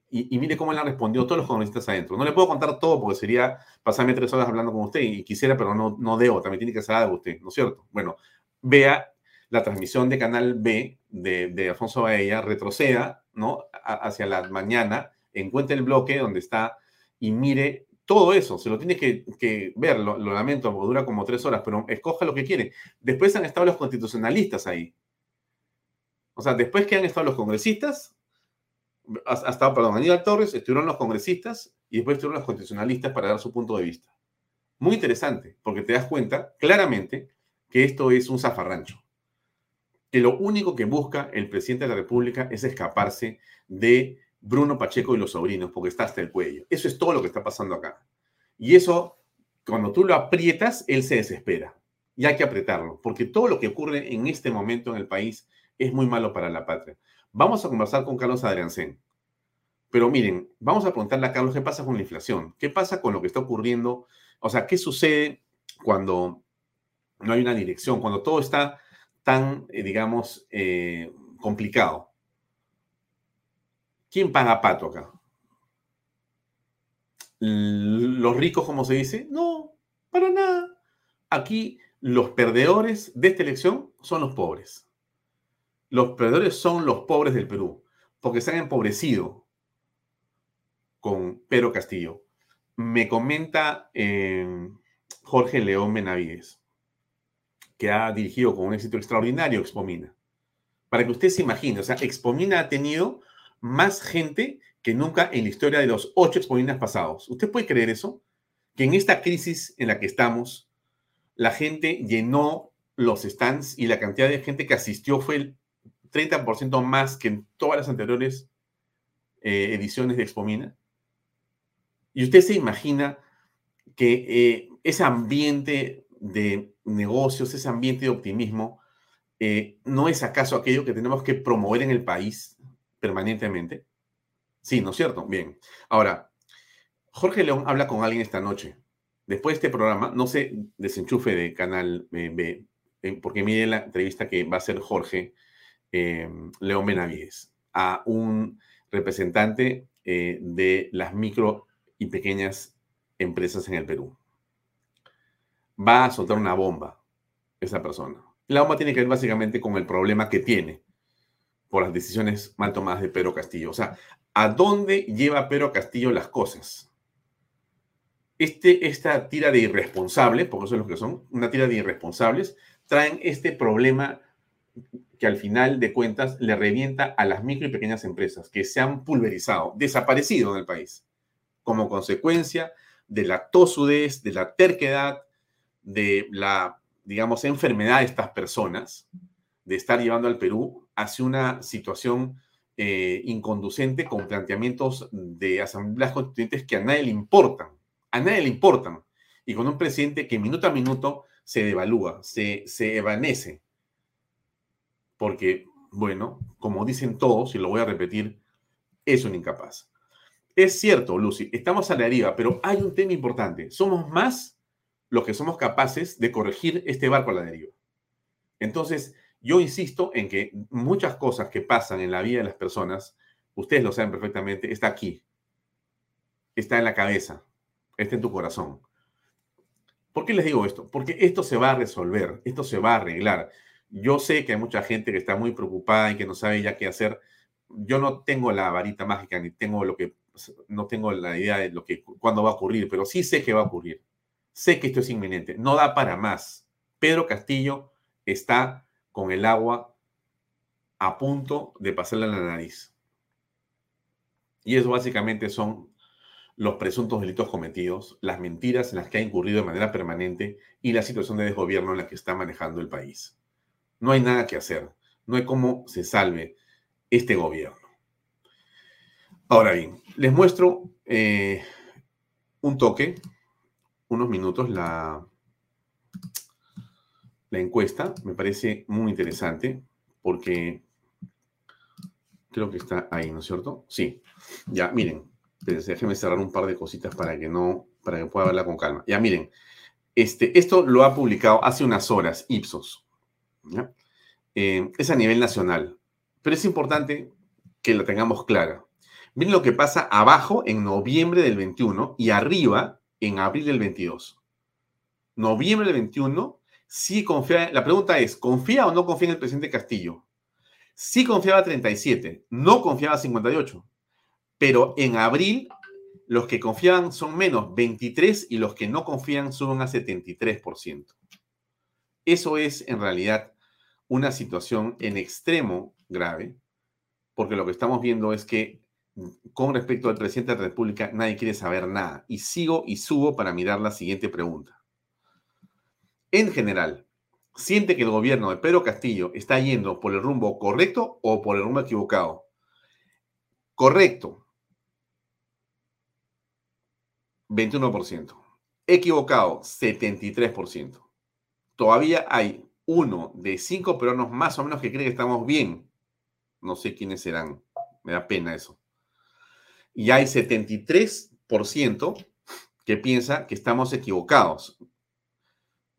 Y, mire cómo le han respondido todos los congresistas adentro. No le puedo contar todo porque sería pasarme tres horas hablando con usted y quisiera, pero no, no debo. También tiene que hacer algo usted, ¿no es cierto? Bueno, vea la transmisión de Canal B de, de Alfonso Baella, retroceda, ¿no? hacia la mañana, encuentre el bloque donde está y mire todo eso, se lo tiene que, ver, lo, lamento, porque dura como tres horas, pero escoja lo que quiere. Después han estado los constitucionalistas ahí. O sea, después que han estado los congresistas, ha, estado, perdón, Aníbal Torres, estuvieron los congresistas y después estuvieron los constitucionalistas para dar su punto de vista. Muy interesante, porque te das cuenta claramente que esto es un zafarrancho. Que lo único que busca el presidente de la República es escaparse de Bruno Pacheco y los sobrinos, porque está hasta el cuello. Eso es todo lo que está pasando acá. Y eso, cuando tú lo aprietas, él se desespera. Y hay que apretarlo, porque todo lo que ocurre en este momento en el país es muy malo para la patria. Vamos a conversar con Carlos Adriancén. Pero miren, vamos a preguntarle a Carlos qué pasa con la inflación, qué pasa con lo que está ocurriendo, o sea, qué sucede cuando no hay una dirección, cuando todo está tan, eh, digamos, eh, complicado. ¿Quién paga pato acá? ¿Los ricos, como se dice? No, para nada. Aquí los perdedores de esta elección son los pobres. Los perdedores son los pobres del Perú, porque se han empobrecido con Pedro Castillo. Me comenta eh, Jorge León Benavides, que ha dirigido con un éxito extraordinario Expomina. Para que usted se imagine, o sea, Expomina ha tenido más gente que nunca en la historia de los ocho expominas pasados. ¿Usted puede creer eso? Que en esta crisis en la que estamos, la gente llenó los stands y la cantidad de gente que asistió fue el 30% más que en todas las anteriores eh, ediciones de Expomina. Y usted se imagina que eh, ese ambiente de negocios, ese ambiente de optimismo, eh, no es acaso aquello que tenemos que promover en el país permanentemente? Sí, ¿no es cierto? Bien. Ahora, Jorge León habla con alguien esta noche. Después de este programa, no se desenchufe de Canal B, eh, porque mire la entrevista que va a hacer Jorge eh, León Benavides a un representante eh, de las micro y pequeñas empresas en el Perú. Va a soltar una bomba esa persona. La bomba tiene que ver básicamente con el problema que tiene por las decisiones mal tomadas de Pedro Castillo. O sea, ¿a dónde lleva Pedro Castillo las cosas? Este, esta tira de irresponsables, porque eso es lo que son, una tira de irresponsables, traen este problema que al final de cuentas le revienta a las micro y pequeñas empresas que se han pulverizado, desaparecido en el país, como consecuencia de la tosudez, de la terquedad, de la, digamos, enfermedad de estas personas, de estar llevando al Perú hacia una situación eh, inconducente con planteamientos de asambleas constituyentes que a nadie le importan, a nadie le importan, y con un presidente que minuto a minuto se devalúa, se, se evanece, porque, bueno, como dicen todos, y lo voy a repetir, es un incapaz. Es cierto, Lucy, estamos a la deriva, pero hay un tema importante. Somos más los que somos capaces de corregir este barco a la deriva. Entonces, yo insisto en que muchas cosas que pasan en la vida de las personas, ustedes lo saben perfectamente, está aquí, está en la cabeza, está en tu corazón. ¿Por qué les digo esto? Porque esto se va a resolver, esto se va a arreglar. Yo sé que hay mucha gente que está muy preocupada y que no sabe ya qué hacer. Yo no tengo la varita mágica ni tengo lo que no tengo la idea de lo que cuándo va a ocurrir, pero sí sé que va a ocurrir. Sé que esto es inminente, no da para más. Pedro Castillo está con el agua a punto de pasarle a la nariz. Y eso básicamente son los presuntos delitos cometidos, las mentiras en las que ha incurrido de manera permanente y la situación de desgobierno en la que está manejando el país. No hay nada que hacer, no hay cómo se salve este gobierno. Ahora bien, les muestro eh, un toque, unos minutos, la, la encuesta. Me parece muy interesante porque creo que está ahí, ¿no es cierto? Sí. Ya, miren, déjenme cerrar un par de cositas para que no, para que pueda verla con calma. Ya, miren, este, esto lo ha publicado hace unas horas Ipsos. Eh, es a nivel nacional, pero es importante que la tengamos clara. Miren lo que pasa abajo en noviembre del 21 y arriba en abril del 22. Noviembre del 21, sí confía, la pregunta es, ¿confía o no confía en el presidente Castillo? Sí confiaba 37, no confiaba 58, pero en abril los que confiaban son menos 23 y los que no confían suben a 73%. Eso es en realidad una situación en extremo grave, porque lo que estamos viendo es que con respecto al presidente de la República, nadie quiere saber nada. Y sigo y subo para mirar la siguiente pregunta. En general, ¿siente que el gobierno de Pedro Castillo está yendo por el rumbo correcto o por el rumbo equivocado? Correcto. 21%. Equivocado, 73%. Todavía hay uno de cinco peruanos más o menos que cree que estamos bien. No sé quiénes serán. Me da pena eso y hay 73% que piensa que estamos equivocados.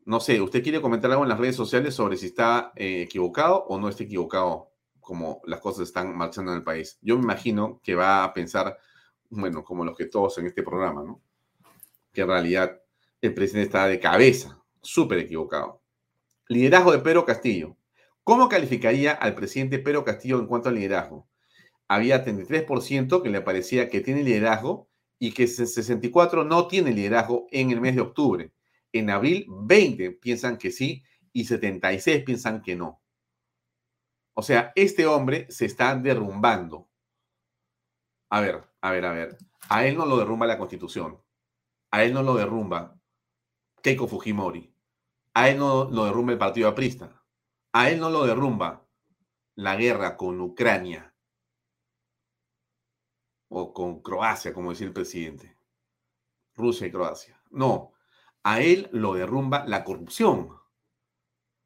No sé, ¿usted quiere comentar algo en las redes sociales sobre si está eh, equivocado o no está equivocado como las cosas están marchando en el país? Yo me imagino que va a pensar, bueno, como los que todos en este programa, ¿no? Que en realidad el presidente está de cabeza, súper equivocado. Liderazgo de Pedro Castillo. ¿Cómo calificaría al presidente Pedro Castillo en cuanto al liderazgo? había 33% que le parecía que tiene liderazgo y que 64 no tiene liderazgo en el mes de octubre. En abril, 20 piensan que sí y 76 piensan que no. O sea, este hombre se está derrumbando. A ver, a ver, a ver. A él no lo derrumba la constitución. A él no lo derrumba Keiko Fujimori. A él no lo derrumba el partido aprista. A él no lo derrumba la guerra con Ucrania o con Croacia, como decía el presidente. Rusia y Croacia. No, a él lo derrumba la corrupción.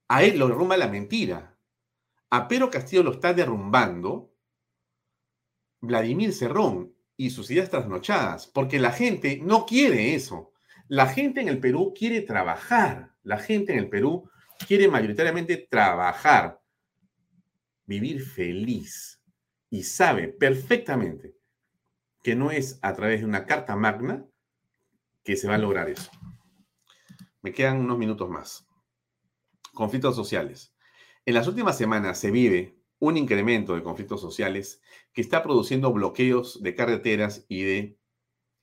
A él lo derrumba la mentira. A Pedro Castillo lo está derrumbando Vladimir Cerrón y sus ideas trasnochadas, porque la gente no quiere eso. La gente en el Perú quiere trabajar. La gente en el Perú quiere mayoritariamente trabajar, vivir feliz y sabe perfectamente que no es a través de una carta magna que se va a lograr eso. Me quedan unos minutos más. Conflictos sociales. En las últimas semanas se vive un incremento de conflictos sociales que está produciendo bloqueos de carreteras y de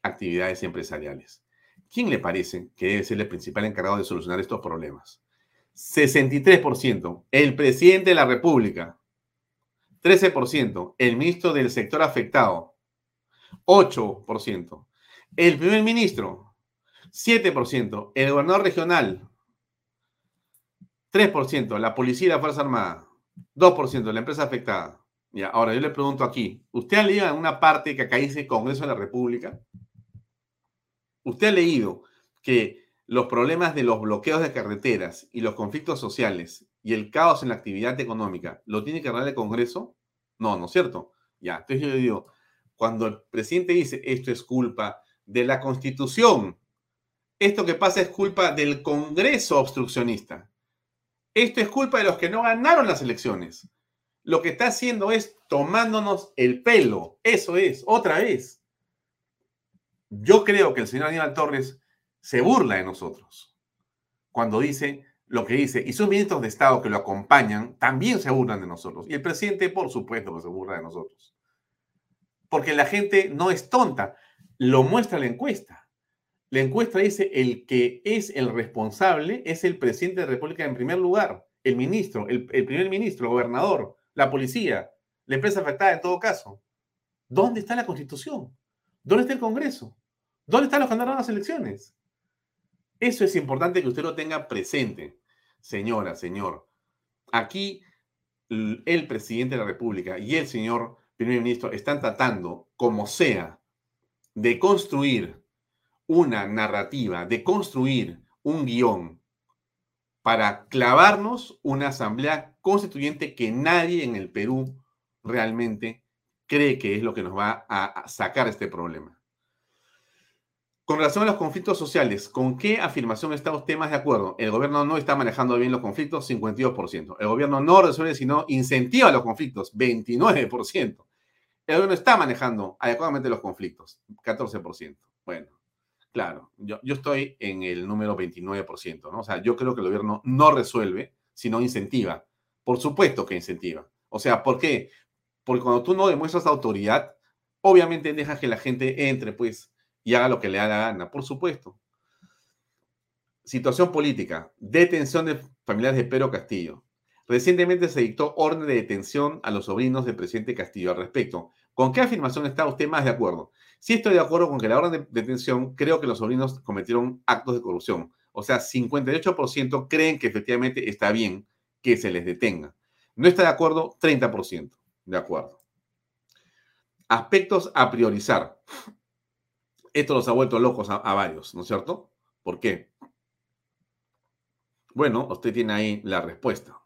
actividades empresariales. ¿Quién le parece que debe ser el principal encargado de solucionar estos problemas? 63%, el presidente de la República. 13%, el ministro del sector afectado. 8%. El primer ministro, 7%. El gobernador regional, 3%. La policía y la Fuerza Armada, 2%. La empresa afectada. Ya, ahora yo le pregunto aquí, ¿usted ha leído en una parte que acá dice Congreso de la República? ¿Usted ha leído que los problemas de los bloqueos de carreteras y los conflictos sociales y el caos en la actividad económica lo tiene que arreglar el Congreso? No, ¿no es cierto? Ya, entonces yo le digo, cuando el presidente dice esto es culpa de la constitución, esto que pasa es culpa del Congreso obstruccionista, esto es culpa de los que no ganaron las elecciones. Lo que está haciendo es tomándonos el pelo, eso es, otra vez. Yo creo que el señor Aníbal Torres se burla de nosotros cuando dice lo que dice, y sus ministros de Estado que lo acompañan también se burlan de nosotros. Y el presidente, por supuesto, que se burla de nosotros porque la gente no es tonta. Lo muestra la encuesta. La encuesta dice el que es el responsable es el presidente de la República en primer lugar, el ministro, el, primer ministro, el gobernador, la policía, la empresa afectada en todo caso. ¿Dónde está la constitución? ¿Dónde está el Congreso? ¿Dónde están los que ganaron las elecciones? Eso es importante que usted lo tenga presente, señora, señor. Aquí el presidente de la República y el señor primer ministro están tratando, como sea, de construir una narrativa, de construir un guion para clavarnos una asamblea constituyente que nadie en el Perú realmente cree que es lo que nos va a sacar este problema. Con relación a los conflictos sociales, ¿con qué afirmación está usted más de acuerdo? El gobierno no está manejando bien los conflictos, 52%. El gobierno no resuelve, sino incentiva los conflictos, 29%. El gobierno está manejando adecuadamente los conflictos, 14%. Bueno, claro, yo, yo estoy en el número 29%, ¿no? O sea, yo creo que el gobierno no resuelve, sino incentiva. Por supuesto que incentiva. O sea, ¿por qué? Porque cuando tú no demuestras autoridad, obviamente dejas que la gente entre, pues, y haga lo que le da la gana, por supuesto. Situación política. Detención de familiares de Pedro Castillo. Recientemente se dictó orden de detención a los sobrinos del presidente Castillo al respecto. ¿Con qué afirmación está usted más de acuerdo? Si estoy de acuerdo con que la orden de detención creo que los sobrinos cometieron actos de corrupción. O sea, 58% creen que efectivamente está bien que se les detenga. No está de acuerdo, 30%. De acuerdo. Aspectos a priorizar. Esto los ha vuelto locos a, varios, ¿no es cierto? ¿Por qué? Bueno, usted tiene ahí la respuesta.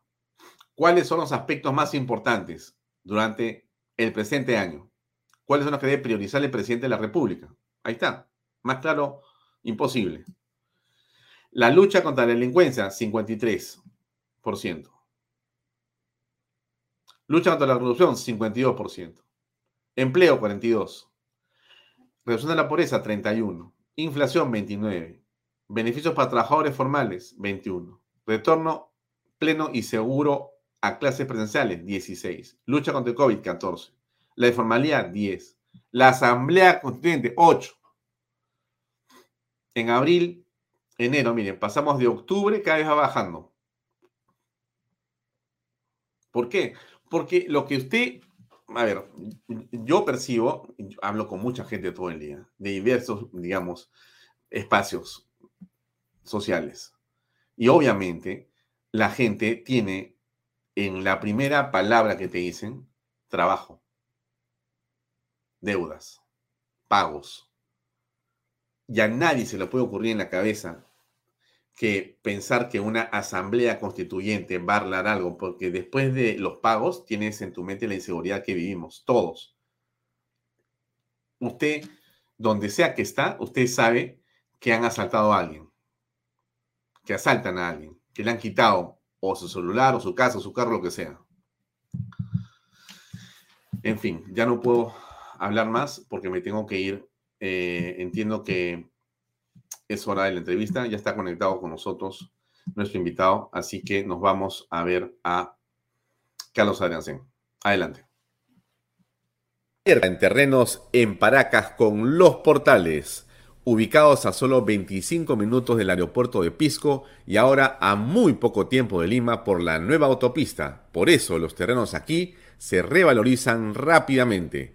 ¿Cuáles son los aspectos más importantes durante el presente año? ¿Cuáles son los que debe priorizar el presidente de la República? Ahí está. Más claro, imposible. La lucha contra la delincuencia, 53%. Lucha contra la corrupción, 52%. Empleo, 42%. Reducción de la pobreza, 31. Inflación, 29. Beneficios para trabajadores formales, 21. Retorno pleno y seguro a clases presenciales, 16. Lucha contra el COVID, 14. La informalidad, 10. La Asamblea Constituyente, 8. En abril, enero, miren, pasamos de octubre, cada vez va bajando. ¿Por qué? Porque lo que usted a ver, yo percibo, hablo con mucha gente todo el día, de diversos, digamos, espacios sociales. Y obviamente la gente tiene en la primera palabra que te dicen trabajo, deudas, pagos. Y a nadie se le puede ocurrir en la cabeza que pensar que una asamblea constituyente va a arreglar algo, porque después de los pagos tienes en tu mente la inseguridad que vivimos, todos. Usted, donde sea que está, usted sabe que han asaltado a alguien, que asaltan a alguien, que le han quitado o su celular, o su casa, o su carro, lo que sea. En fin, ya no puedo hablar más porque me tengo que ir. Eh, entiendo que es hora de la entrevista. Ya está conectado con nosotros nuestro invitado, así que nos vamos a ver a Carlos Adriansen. Adelante. En terrenos en Paracas con los portales, ubicados a solo 25 minutos del aeropuerto de Pisco y ahora a muy poco tiempo de Lima por la nueva autopista. Por eso los terrenos aquí se revalorizan rápidamente.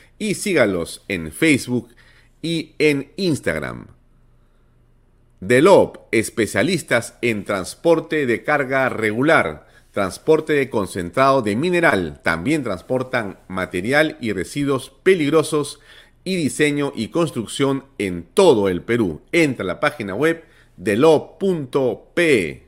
y sígalos en Facebook y en Instagram. Delop, especialistas en transporte de carga regular, transporte de concentrado de mineral, también transportan material y residuos peligrosos y diseño y construcción en todo el Perú. Entra a la página web delop.pe.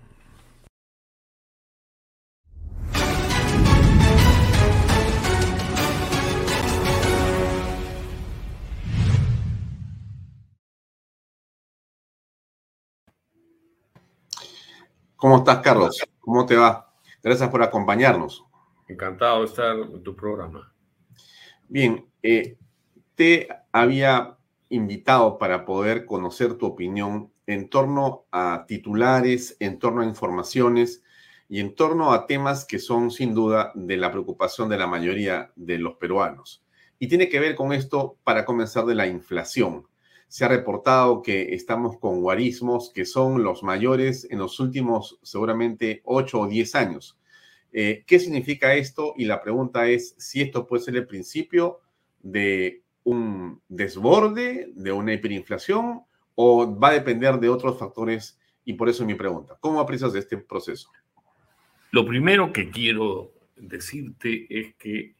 ¿Cómo estás, Carlos? ¿Cómo te va? Gracias por acompañarnos.
Encantado de estar en tu programa.
Bien, eh, te había invitado para poder conocer tu opinión en torno a titulares, en torno a informaciones y en torno a temas que son sin duda de la preocupación de la mayoría de los peruanos. Y tiene que ver con esto para comenzar de la inflación. Se ha reportado que estamos con guarismos que son los mayores en los últimos seguramente 8 o 10 años. Eh, ¿Qué significa esto? Y la pregunta es si esto puede ser el principio de un desborde, de una hiperinflación, o va a depender de otros factores. Y por eso mi pregunta, ¿cómo aprecias este proceso?
Lo primero que quiero decirte es que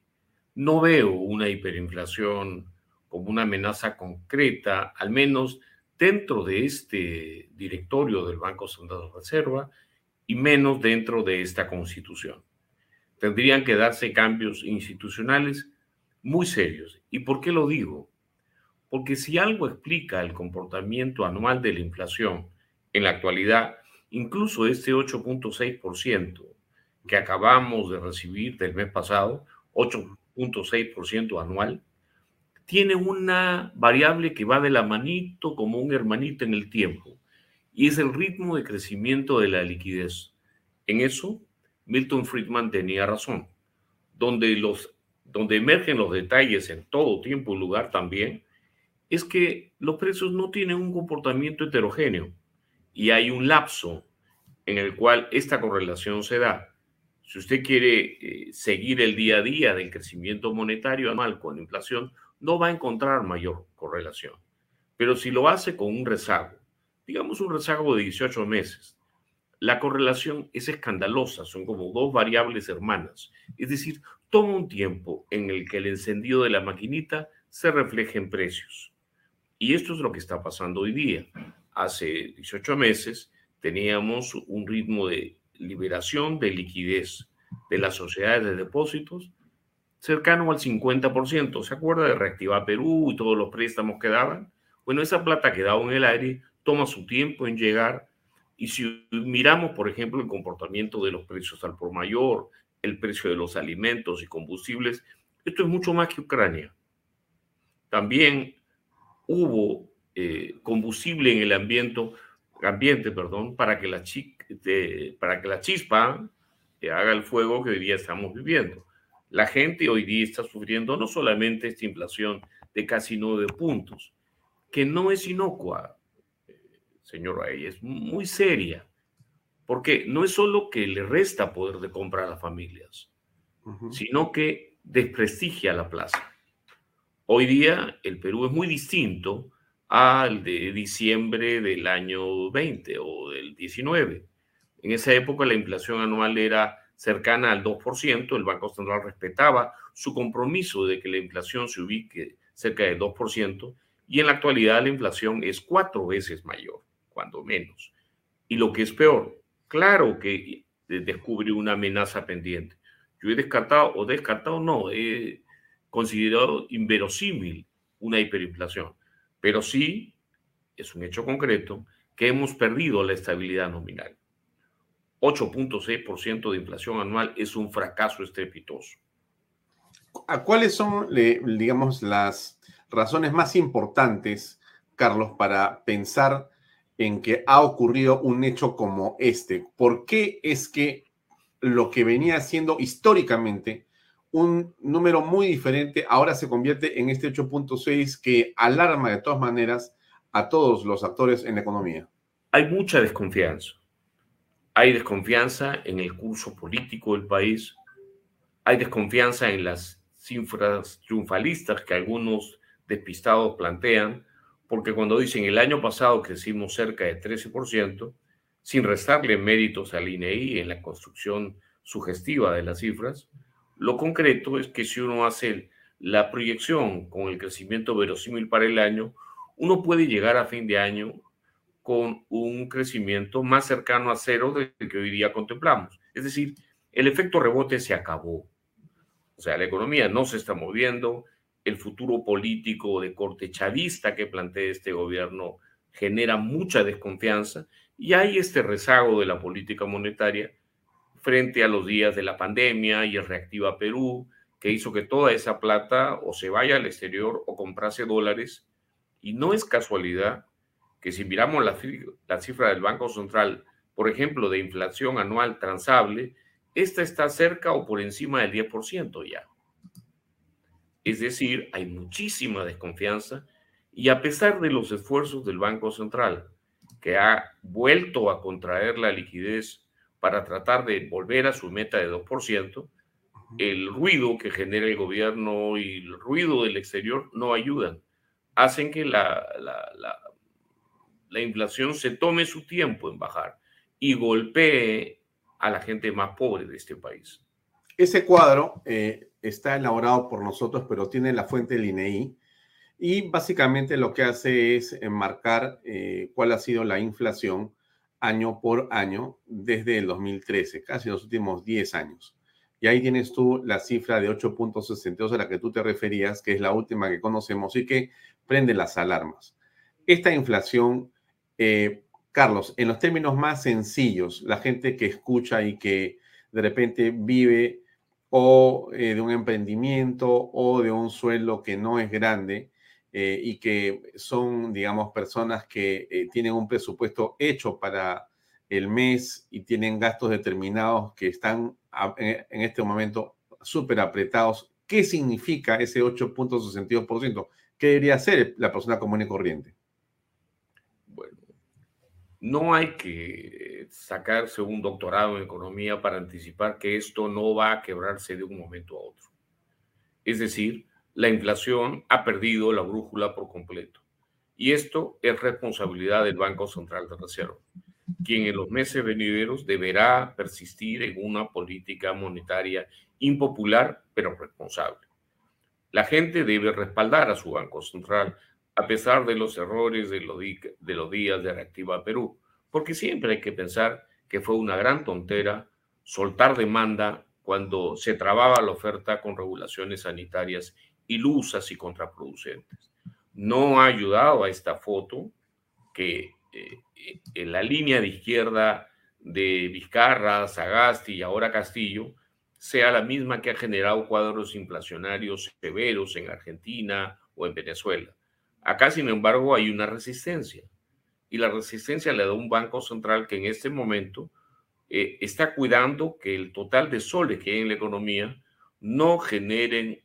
no veo una hiperinflación como una amenaza concreta, al menos dentro de este directorio del Banco Central de Reserva y menos dentro de esta constitución. Tendrían que darse cambios institucionales muy serios. ¿Y por qué lo digo? Porque si algo explica el comportamiento anual de la inflación en la actualidad, incluso este 8.6% que acabamos de recibir del mes pasado, 8.6% anual, tiene una variable que va de la manito como un hermanito en el tiempo, y es el ritmo de crecimiento de la liquidez. En eso, Milton Friedman tenía razón. Donde, los, donde emergen los detalles en todo tiempo y lugar también, es que los precios no tienen un comportamiento heterogéneo y hay un lapso en el cual esta correlación se da. Si usted quiere eh, seguir el día a día del crecimiento monetario anual con la inflación, no va a encontrar mayor correlación. Pero si lo hace con un rezago, digamos un rezago de 18 meses, la correlación es escandalosa, son como dos variables hermanas. Es decir, toma un tiempo en el que el encendido de la maquinita se refleje en precios. Y esto es lo que está pasando hoy día. Hace 18 meses teníamos un ritmo de liberación de liquidez de las sociedades de depósitos cercano al 50%. ¿Se acuerda de Reactiva Perú y todos los préstamos que daban? Bueno, esa plata que daba en el aire toma su tiempo en llegar. Y si miramos, por ejemplo, el comportamiento de los precios al por mayor, el precio de los alimentos y combustibles, esto es mucho más que Ucrania. También hubo eh, combustible en el ambiente, ambiente perdón, para que la la chispa eh, haga el fuego que hoy día estamos viviendo. La gente hoy día está sufriendo no solamente esta inflación de casi nueve puntos, que no es inocua, señor Rey, es muy seria, porque no es solo que le resta poder de compra a las familias, sino que desprestigia la plaza. Hoy día el Perú es muy distinto al de diciembre del año 20 o del 19 en esa época la inflación anual era cercana al 2%, el Banco Central respetaba su compromiso de que la inflación se ubique cerca del 2%, y en la actualidad la inflación es cuatro veces mayor, cuando menos. Y lo que es peor, claro que descubre una amenaza pendiente. Yo he descartado, o descartado no, he considerado inverosímil una hiperinflación, pero sí es un hecho concreto que hemos perdido la estabilidad nominal. 8.6% de inflación anual es un fracaso estrepitoso.
¿Cuáles son, digamos, las razones más importantes, Carlos, para pensar en que ha ocurrido un hecho como este? ¿Por qué es que lo que venía siendo históricamente un número muy diferente ahora se convierte en este 8.6 que alarma de todas maneras a todos los actores en la economía?
Hay mucha desconfianza hay desconfianza en el curso político del país, hay desconfianza en las cifras triunfalistas que algunos despistados plantean, porque cuando dicen el año pasado crecimos cerca de 13%, sin restarle méritos al INEI en la construcción sugestiva de las cifras, lo concreto es que si uno hace la proyección con el crecimiento verosímil para el año, uno puede llegar a fin de año con un crecimiento más cercano a cero del que hoy día contemplamos. Es decir, el efecto rebote se acabó. O sea, la economía no se está moviendo, el futuro político de corte chavista que plantea este gobierno genera mucha desconfianza Y hay este rezago de la política monetaria frente a los días de la pandemia y el Reactiva Perú, que hizo que toda esa plata o se vaya al exterior o comprase dólares. Y no es casualidad que si miramos la, la cifra del Banco Central, por ejemplo, de inflación anual transable, esta está cerca o por encima del 10% ya. Es decir, hay muchísima desconfianza y a pesar de los esfuerzos del Banco Central, que ha vuelto a contraer la liquidez para tratar de volver a su meta de 2%, el ruido que genera el gobierno y el ruido del exterior no ayudan. Hacen que la, la, inflación se tome su tiempo en bajar y golpee a la gente más pobre de este país.
Ese cuadro eh, está elaborado por nosotros, pero tiene la fuente del INEI y básicamente lo que hace es enmarcar eh, cuál ha sido la inflación año por año desde el 2013, casi los últimos 10 años. Y ahí tienes tú la cifra de 8.62 a la que tú te referías, que es la última que conocemos y que prende las alarmas. Esta inflación, eh, Carlos, en los términos más sencillos, la gente que escucha y que de repente vive o eh, de un emprendimiento o de un sueldo que no es grande eh, y que son, digamos, personas que tienen un presupuesto hecho para el mes y tienen gastos determinados que están en este momento súper apretados. ¿Qué significa ese 8.62%? ¿Qué debería hacer la persona común y corriente?
No hay que sacarse un doctorado en economía para anticipar que esto no va a quebrarse de un momento a otro. Es decir, la inflación ha perdido la brújula por completo. Y esto es responsabilidad del Banco Central de Reserva quien en los meses venideros deberá persistir en una política monetaria impopular pero responsable. La gente debe respaldar a su Banco Central a pesar de los errores de los, días de Reactiva Perú, porque siempre hay que pensar que fue una gran tontera soltar demanda cuando se trababa la oferta con regulaciones sanitarias ilusas y contraproducentes. No ha ayudado a esta foto que eh, en la línea de izquierda de Vizcarra, Sagasti y ahora Castillo sea la misma que ha generado cuadros inflacionarios severos en Argentina o en Venezuela. Acá, sin embargo, hay una resistencia y la resistencia le da un banco central que en este momento eh, está cuidando que el total de soles que hay en la economía no generen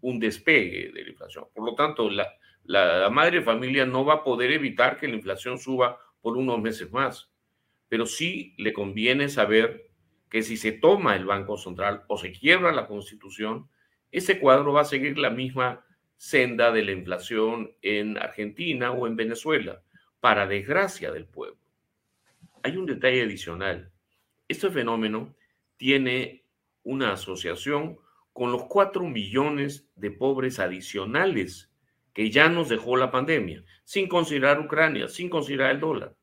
un despegue de la inflación. Por lo tanto, la, la, madre familia no va a poder evitar que la inflación suba por unos meses más, pero sí le conviene saber que si se toma el Banco Central o se quiebra la Constitución, ese cuadro va a seguir la misma senda de la inflación en Argentina o en Venezuela, para desgracia del pueblo. Hay un detalle adicional. Este fenómeno tiene una asociación con los cuatro millones de pobres adicionales que ya nos dejó la pandemia, sin considerar Ucrania, sin considerar el dólar.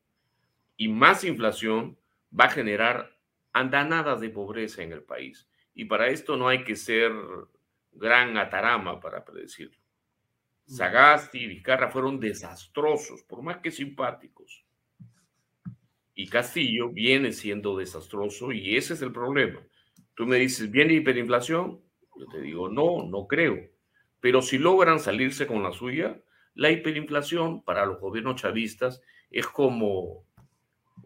Y más inflación va a generar andanadas de pobreza en el país. Y para esto no hay que ser gran atarama para predecirlo. Sagasti y Vizcarra fueron desastrosos, por más que simpáticos. Y Castillo viene siendo desastroso y ese es el problema. Tú me dices, ¿viene hiperinflación? Yo te digo, no, no creo. Pero si logran salirse con la suya, la hiperinflación para los gobiernos chavistas es como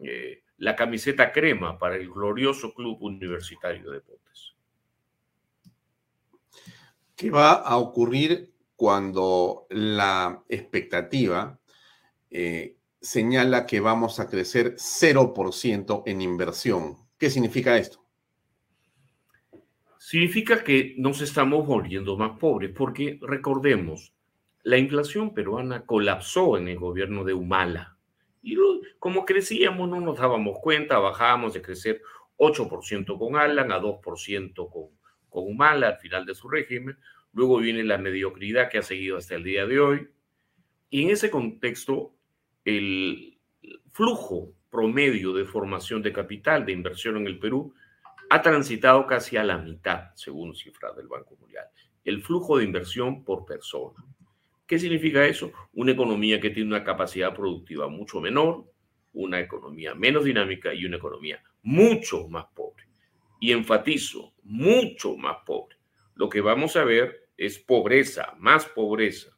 eh, la camiseta crema para el glorioso club universitario de deportes.
¿Qué va a ocurrir cuando la expectativa eh, señala que vamos a crecer 0% en inversión? ¿Qué significa esto?
Significa que nos estamos volviendo más pobres, porque recordemos, la inflación peruana colapsó en el gobierno de Humala. Y como crecíamos, no nos dábamos cuenta, bajábamos de crecer 8% con Alan, a 2% con, con Humala al final de su régimen. Luego viene la mediocridad que ha seguido hasta el día de hoy. Y en ese contexto, el flujo promedio de formación de capital, de inversión en el Perú, ha transitado casi a la mitad, según cifras del Banco Mundial, el flujo de inversión por persona. ¿Qué significa eso? Una economía que tiene una capacidad productiva mucho menor, una economía menos dinámica y una economía mucho más pobre. Y enfatizo, mucho más pobre. Lo que vamos a ver es pobreza, más pobreza.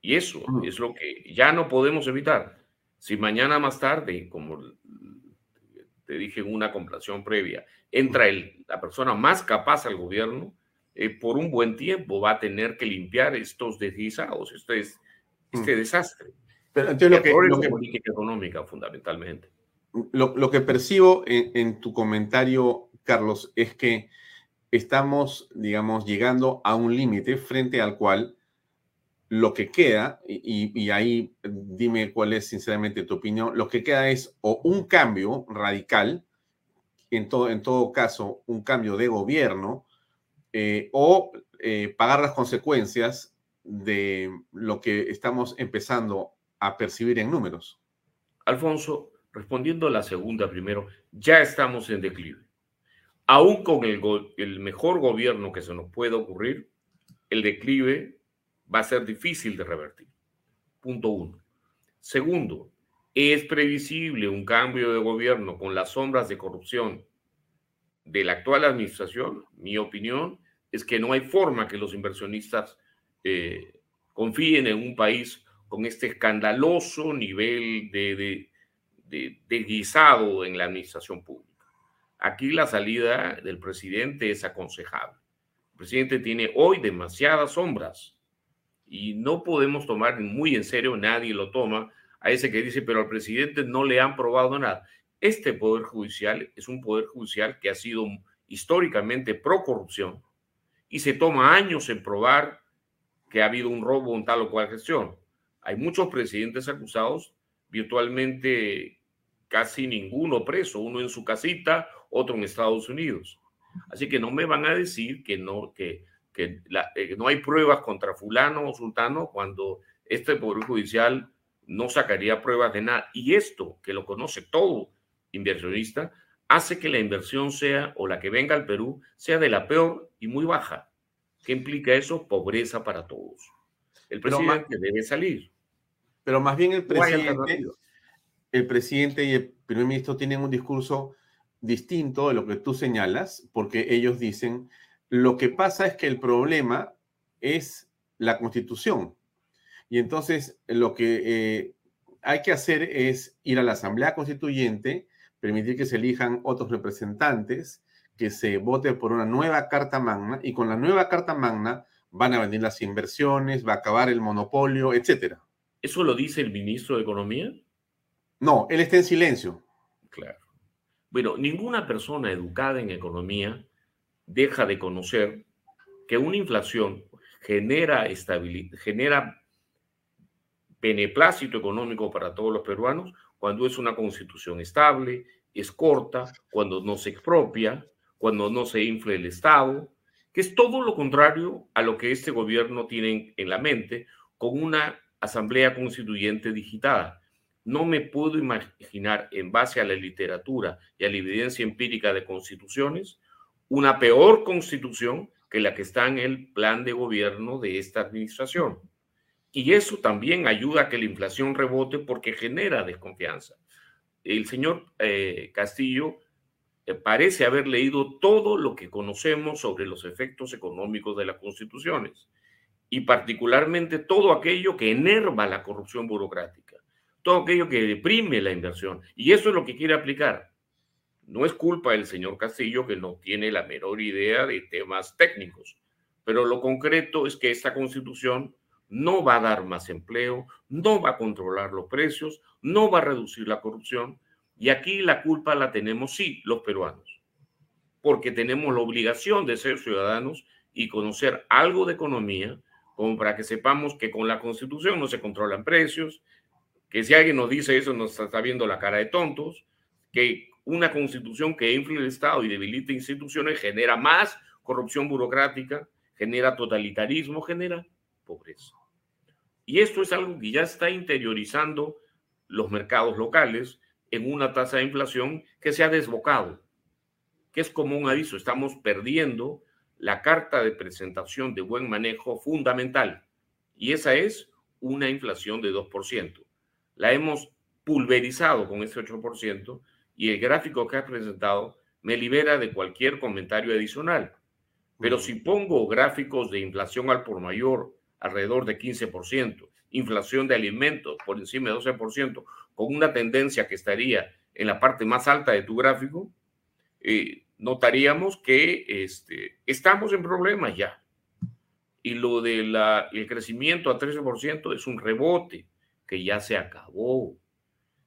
Y eso es lo que ya no podemos evitar. Si mañana más tarde, como te dije en una comparación previa, entra el, la persona más capaz al gobierno, eh, por un buen tiempo va a tener que limpiar estos deslizados, este, este desastre.
Pero entonces lo que,
lo
que,
política económica fundamentalmente.
Lo, lo que percibo en, en, tu comentario, Carlos, es que estamos, digamos, llegando a un límite frente al cual lo que queda, y, ahí dime cuál es sinceramente tu opinión, lo que queda es o un cambio radical, en todo, en todo caso, un cambio de gobierno, eh, o eh, pagar las consecuencias de lo que estamos empezando a percibir en números.
Alfonso, respondiendo a la segunda primero, ya estamos en declive. Aún con el, mejor gobierno que se nos pueda ocurrir, el declive va a ser difícil de revertir. Punto uno. Segundo, es previsible un cambio de gobierno con las sombras de corrupción de la actual administración. Mi opinión es que no hay forma que los inversionistas eh, confíen en un país con este escandaloso nivel de, de, de, de, guisado en la administración pública. Aquí la salida del presidente es aconsejable. El presidente tiene hoy demasiadas sombras y no podemos tomar muy en serio, nadie lo toma, a ese que dice, pero al presidente no le han probado nada. Este poder judicial es un poder judicial que ha sido históricamente pro corrupción y se toma años en probar que ha habido un robo en tal o cual gestión. Hay muchos presidentes acusados, virtualmente casi ninguno preso, uno en su casita, otro en Estados Unidos. Así que no me van a decir que no, que, que la, eh, no hay pruebas contra fulano o sultano cuando este Poder Judicial no sacaría pruebas de nada. Y esto, que lo conoce todo inversionista, hace que la inversión sea, o la que venga al Perú, sea de la peor y muy baja. ¿Qué implica eso? Pobreza para todos. El presidente más, debe salir.
Pero más bien el presidente, el presidente y el primer ministro tienen un discurso distinto de lo que tú señalas, porque ellos dicen, lo que pasa es que el problema es la constitución. Y entonces lo que eh, hay que hacer es ir a la Asamblea Constituyente, permitir que se elijan otros representantes, que se vote por una nueva Carta Magna y con la nueva Carta Magna van a venir las inversiones, va a acabar el monopolio, etcétera.
¿Eso lo dice el ministro de Economía?
No, él está en silencio.
Claro. Bueno, ninguna persona educada en economía deja de conocer que una inflación genera estabilidad, genera beneplácito económico para todos los peruanos cuando es una constitución estable, es corta, cuando no se expropia, cuando no se infla el Estado, que es todo lo contrario a lo que este gobierno tiene en la mente con una asamblea constituyente digitada. No me puedo imaginar, en base a la literatura y a la evidencia empírica de constituciones, una peor constitución que la que está en el plan de gobierno de esta administración. Y eso también ayuda a que la inflación rebote porque genera desconfianza. El señor eh, Castillo eh, parece haber leído todo lo que conocemos sobre los efectos económicos de las constituciones y particularmente todo aquello que enerva la corrupción burocrática, todo aquello que deprime la inversión. Y eso es lo que quiere aplicar. No es culpa del señor Castillo que no tiene la menor idea de temas técnicos, pero lo concreto es que esta constitución no va a dar más empleo, no va a controlar los precios, no va a reducir la corrupción. Y aquí la culpa la tenemos, sí, los peruanos, porque tenemos la obligación de ser ciudadanos y conocer algo de economía, como para que sepamos que con la constitución no se controlan precios, que si alguien nos dice eso nos está viendo la cara de tontos, que una constitución que influye el Estado y debilita instituciones genera más corrupción burocrática, genera totalitarismo, genera pobreza. Y esto es algo que ya está interiorizando los mercados locales en una tasa de inflación que se ha desbocado, que es como un aviso, estamos perdiendo la carta de presentación de buen manejo fundamental, y esa es una inflación de 2%. La hemos pulverizado con ese 8% y el gráfico que has presentado me libera de cualquier comentario adicional. Pero si pongo gráficos de inflación al por mayor alrededor de 15%, inflación de alimentos por encima de 12%, con una tendencia que estaría en la parte más alta de tu gráfico, eh, notaríamos que este, estamos en problemas ya. Y lo del el crecimiento a 13% es un rebote que ya se acabó.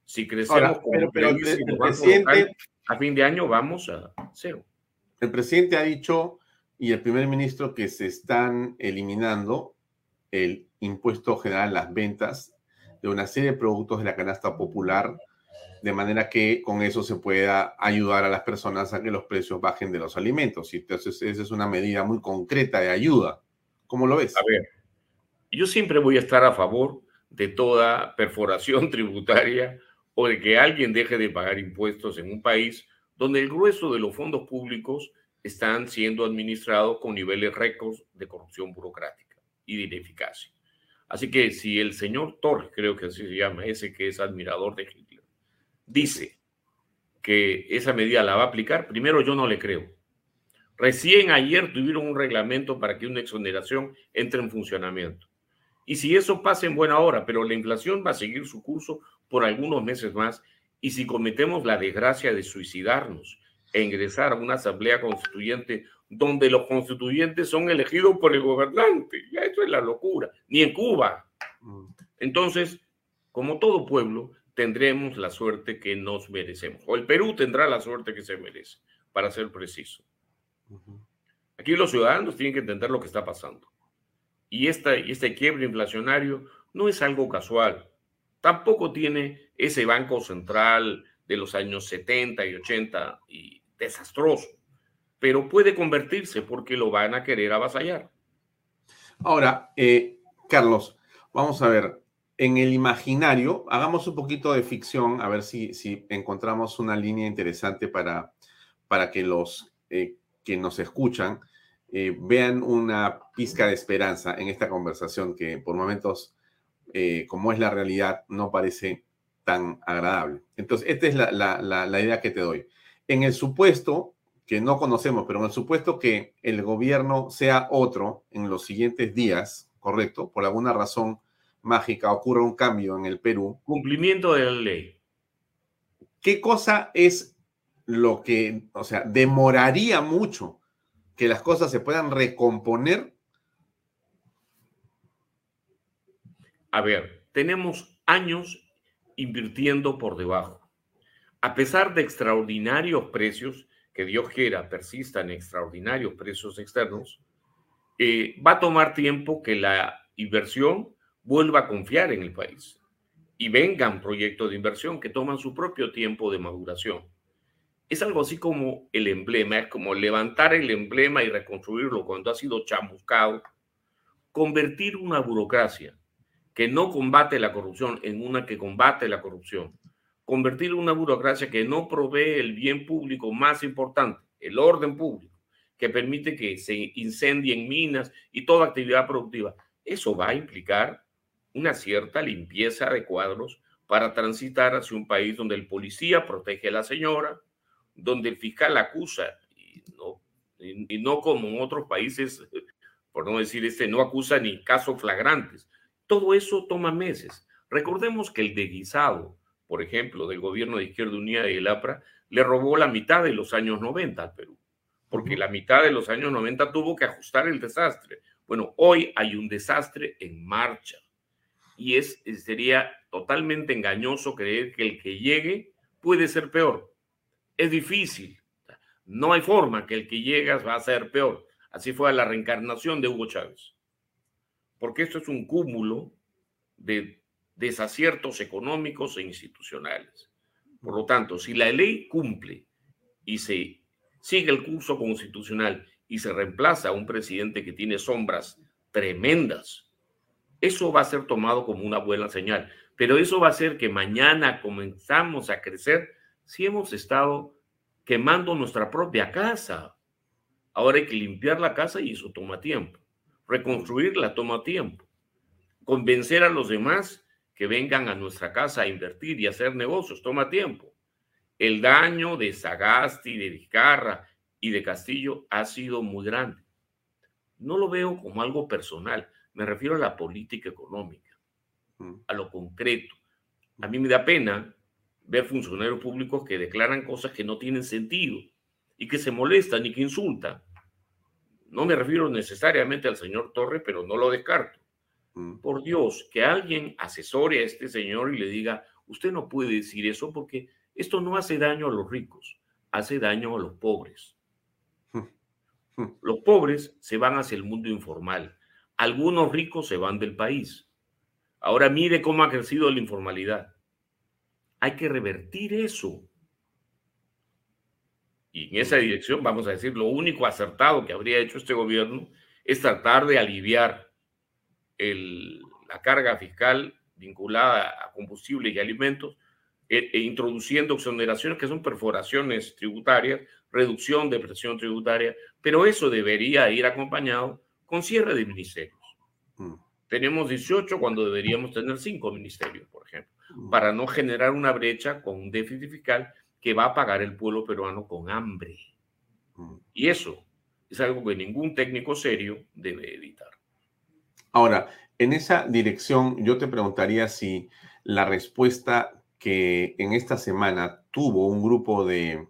Si crecemos
pero, el, presidente,
a fin de año vamos a cero.
El presidente ha dicho y el primer ministro que se están eliminando el impuesto general a las ventas de una serie de productos de la canasta popular, de manera que con eso se pueda ayudar a las personas a que los precios bajen de los alimentos. Y entonces esa es una medida muy concreta de ayuda. ¿Cómo lo ves?
A ver, yo siempre voy a estar a favor de toda perforación tributaria o de que alguien deje de pagar impuestos en un país donde el grueso de los fondos públicos están siendo administrados con niveles récords de corrupción burocrática y de ineficacia. Así que si el señor Torres, creo que así se llama, ese que es admirador de Hitler, dice que esa medida la va a aplicar, primero yo no le creo. Recién ayer tuvieron un reglamento para que una exoneración entre en funcionamiento. Y si eso pasa en buena hora, pero la inflación va a seguir su curso por algunos meses más, y si cometemos la desgracia de suicidarnos e ingresar a una asamblea constituyente donde los constituyentes son elegidos por el gobernante, ya eso es la locura, ni en Cuba. Mm. Entonces, como todo pueblo, tendremos la suerte que nos merecemos, o el Perú tendrá la suerte que se merece, para ser preciso. Aquí los ciudadanos tienen que entender lo que está pasando. Y este quiebre inflacionario no es algo casual. Tampoco tiene ese banco central de los años 70 y 80 y desastroso, pero puede convertirse porque lo van a querer avasallar.
Ahora, eh, Carlos, vamos a ver, en el imaginario, hagamos un poquito de ficción, a ver si, si encontramos una línea interesante para, para que los eh, que nos escuchan eh, vean una pizca de esperanza en esta conversación que por momentos, eh, como es la realidad, no parece tan agradable. Entonces, esta es la, idea que te doy. En el supuesto que no conocemos, pero en el supuesto que el gobierno sea otro en los siguientes días, correcto, por alguna razón mágica ocurra un cambio en el Perú.
Cumplimiento de la ley.
¿Qué cosa es lo que, o sea, demoraría mucho que las cosas se puedan recomponer?
A ver, tenemos años invirtiendo por debajo. A pesar de extraordinarios precios, que Dios quiera persistan extraordinarios precios externos, eh, va a tomar tiempo que la inversión vuelva a confiar en el país y vengan proyectos de inversión que toman su propio tiempo de maduración es algo así como el emblema, es como levantar el emblema y reconstruirlo cuando ha sido chamuscado, convertir una burocracia que no combate la corrupción en una que combate la corrupción, convertir una burocracia que no provee el bien público más importante, el orden público, que permite que se incendien minas y toda actividad productiva. Eso va a implicar una cierta limpieza de cuadros para transitar hacia un país donde el policía protege a la señora, donde el fiscal acusa y no, y no como en otros países, por no decir este, no acusa ni casos flagrantes. Todo eso toma meses. Recordemos que el deguisado, por ejemplo, del gobierno de Izquierda Unida y el APRA, le robó la mitad de los años 90 al Perú, porque la mitad de los años 90 tuvo que ajustar el desastre. Bueno, hoy hay un desastre en marcha y es, sería totalmente engañoso creer que el que llegue puede ser peor es difícil. No hay forma que el que llegas va a ser peor. Así fue la reencarnación de Hugo Chávez. Porque esto es un cúmulo de desaciertos económicos e institucionales. Por lo tanto, si la ley cumple y se sigue el curso constitucional y se reemplaza a un presidente que tiene sombras tremendas, eso va a ser tomado como una buena señal. Pero eso va a hacer que mañana comenzamos a crecer si hemos estado quemando nuestra propia casa. Ahora hay que limpiar la casa y eso toma tiempo. Reconstruirla toma tiempo. Convencer a los demás que vengan a nuestra casa a invertir y hacer negocios, toma tiempo. El daño de Sagasti, de Vizcarra y de Castillo ha sido muy grande. No lo veo como algo personal, me refiero a la política económica,
Mm.
a lo concreto. A mí me da pena ver funcionarios públicos que declaran cosas que no tienen sentido y que se molestan y que insultan. No me refiero necesariamente al señor Torres, pero no lo descarto.
Mm.
Por Dios, que alguien asesore a este señor y le diga, usted no puede decir eso porque esto no hace daño a los ricos, hace daño a los pobres. Los pobres se van hacia el mundo informal. Algunos ricos se van del país. Ahora mire cómo ha crecido la informalidad. Hay que revertir eso. Y en esa dirección, vamos a decir, lo único acertado que habría hecho este gobierno es tratar de aliviar el- la carga fiscal vinculada a combustibles y alimentos, e, e introduciendo exoneraciones que son perforaciones tributarias, reducción de presión tributaria, pero eso debería ir acompañado con cierre de ministerios.
Mm.
Tenemos 18 cuando deberíamos tener 5 ministerios. Para no generar una brecha con un déficit fiscal que va a pagar el pueblo peruano con hambre. Y eso es algo que ningún técnico serio debe evitar.
Ahora, en esa dirección, yo te preguntaría si la respuesta que en esta semana tuvo un grupo de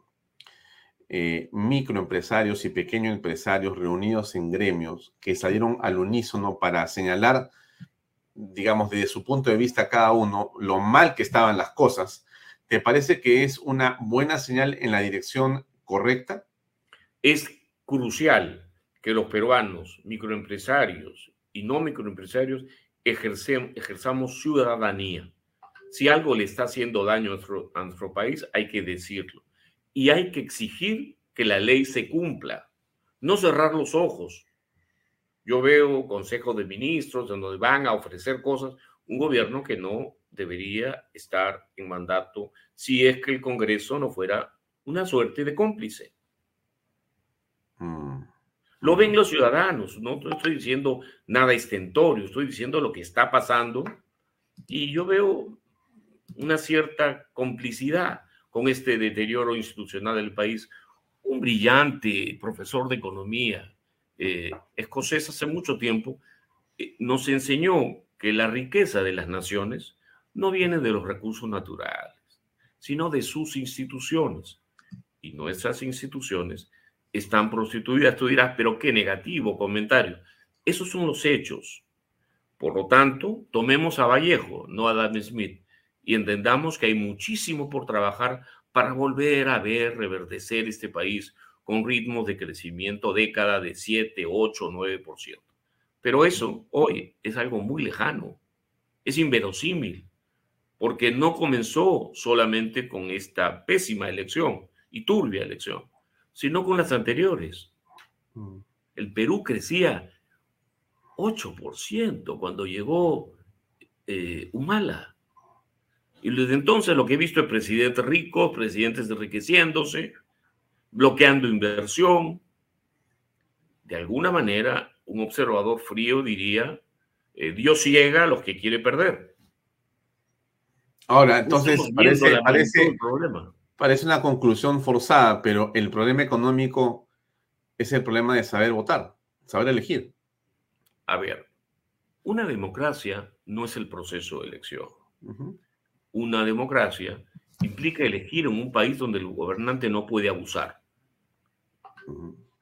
eh, microempresarios y pequeños empresarios reunidos en gremios que salieron al unísono para señalar, digamos, desde su punto de vista cada uno, lo mal que estaban las cosas, ¿te parece que es una buena señal en la dirección correcta?
Es crucial que los peruanos, microempresarios y no microempresarios, ejerzamos ciudadanía. Si algo le está haciendo daño a nuestro, a nuestro país, hay que decirlo. Y hay que exigir que la ley se cumpla. No cerrar los ojos. Yo veo consejos de ministros donde van a ofrecer cosas, un gobierno que no debería estar en mandato si es que el Congreso no fuera una suerte de cómplice.
Mm,
Lo ven los ciudadanos, no estoy diciendo nada estentorio, estoy diciendo lo que está pasando y yo veo una cierta complicidad con este deterioro institucional del país. Un brillante profesor de economía eh, escocés hace mucho tiempo eh, nos enseñó que la riqueza de las naciones no viene de los recursos naturales, sino de sus instituciones. Y nuestras instituciones están prostituidas. Tú dirás, pero qué negativo comentario. Esos son los hechos. Por lo tanto, tomemos a Vallejo, no a Adam Smith, y entendamos que hay muchísimo por trabajar para volver a ver reverdecer este país con ritmos de crecimiento década de 7, 8, 9%. Pero eso hoy es algo muy lejano, es inverosímil, porque no comenzó solamente con esta pésima elección y turbia elección, sino con las anteriores.
mm,
El Perú crecía 8% cuando llegó eh, Humala. Y desde entonces lo que he visto es presidentes ricos, presidentes enriqueciéndose, bloqueando inversión. De alguna manera, un observador frío diría, eh, Dios ciega a los que quiere perder.
Ahora, entonces parece, parece, parece una conclusión forzada, pero el problema económico es el problema de saber votar, saber elegir.
A ver, una democracia no es el proceso de elección. Una democracia implica elegir en un país donde el gobernante no puede abusar.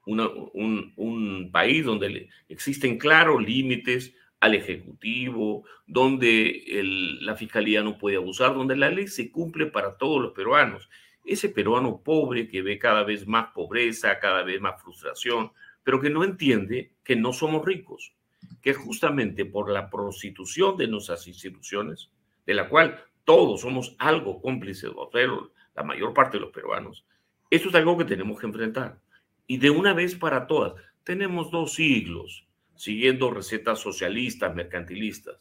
Una- un, un país donde existen claros límites al Ejecutivo, donde el- la Fiscalía no puede abusar, donde la ley se cumple para todos los peruanos. Ese peruano pobre que ve cada vez más pobreza, cada vez más frustración, pero que no entiende que no somos ricos, que justamente por la prostitución de nuestras instituciones, de la cual todos somos algo cómplices, o sea, la mayor parte de los peruanos, esto es algo que tenemos que enfrentar. Y de una vez para todas, tenemos dos siglos siguiendo recetas socialistas, mercantilistas.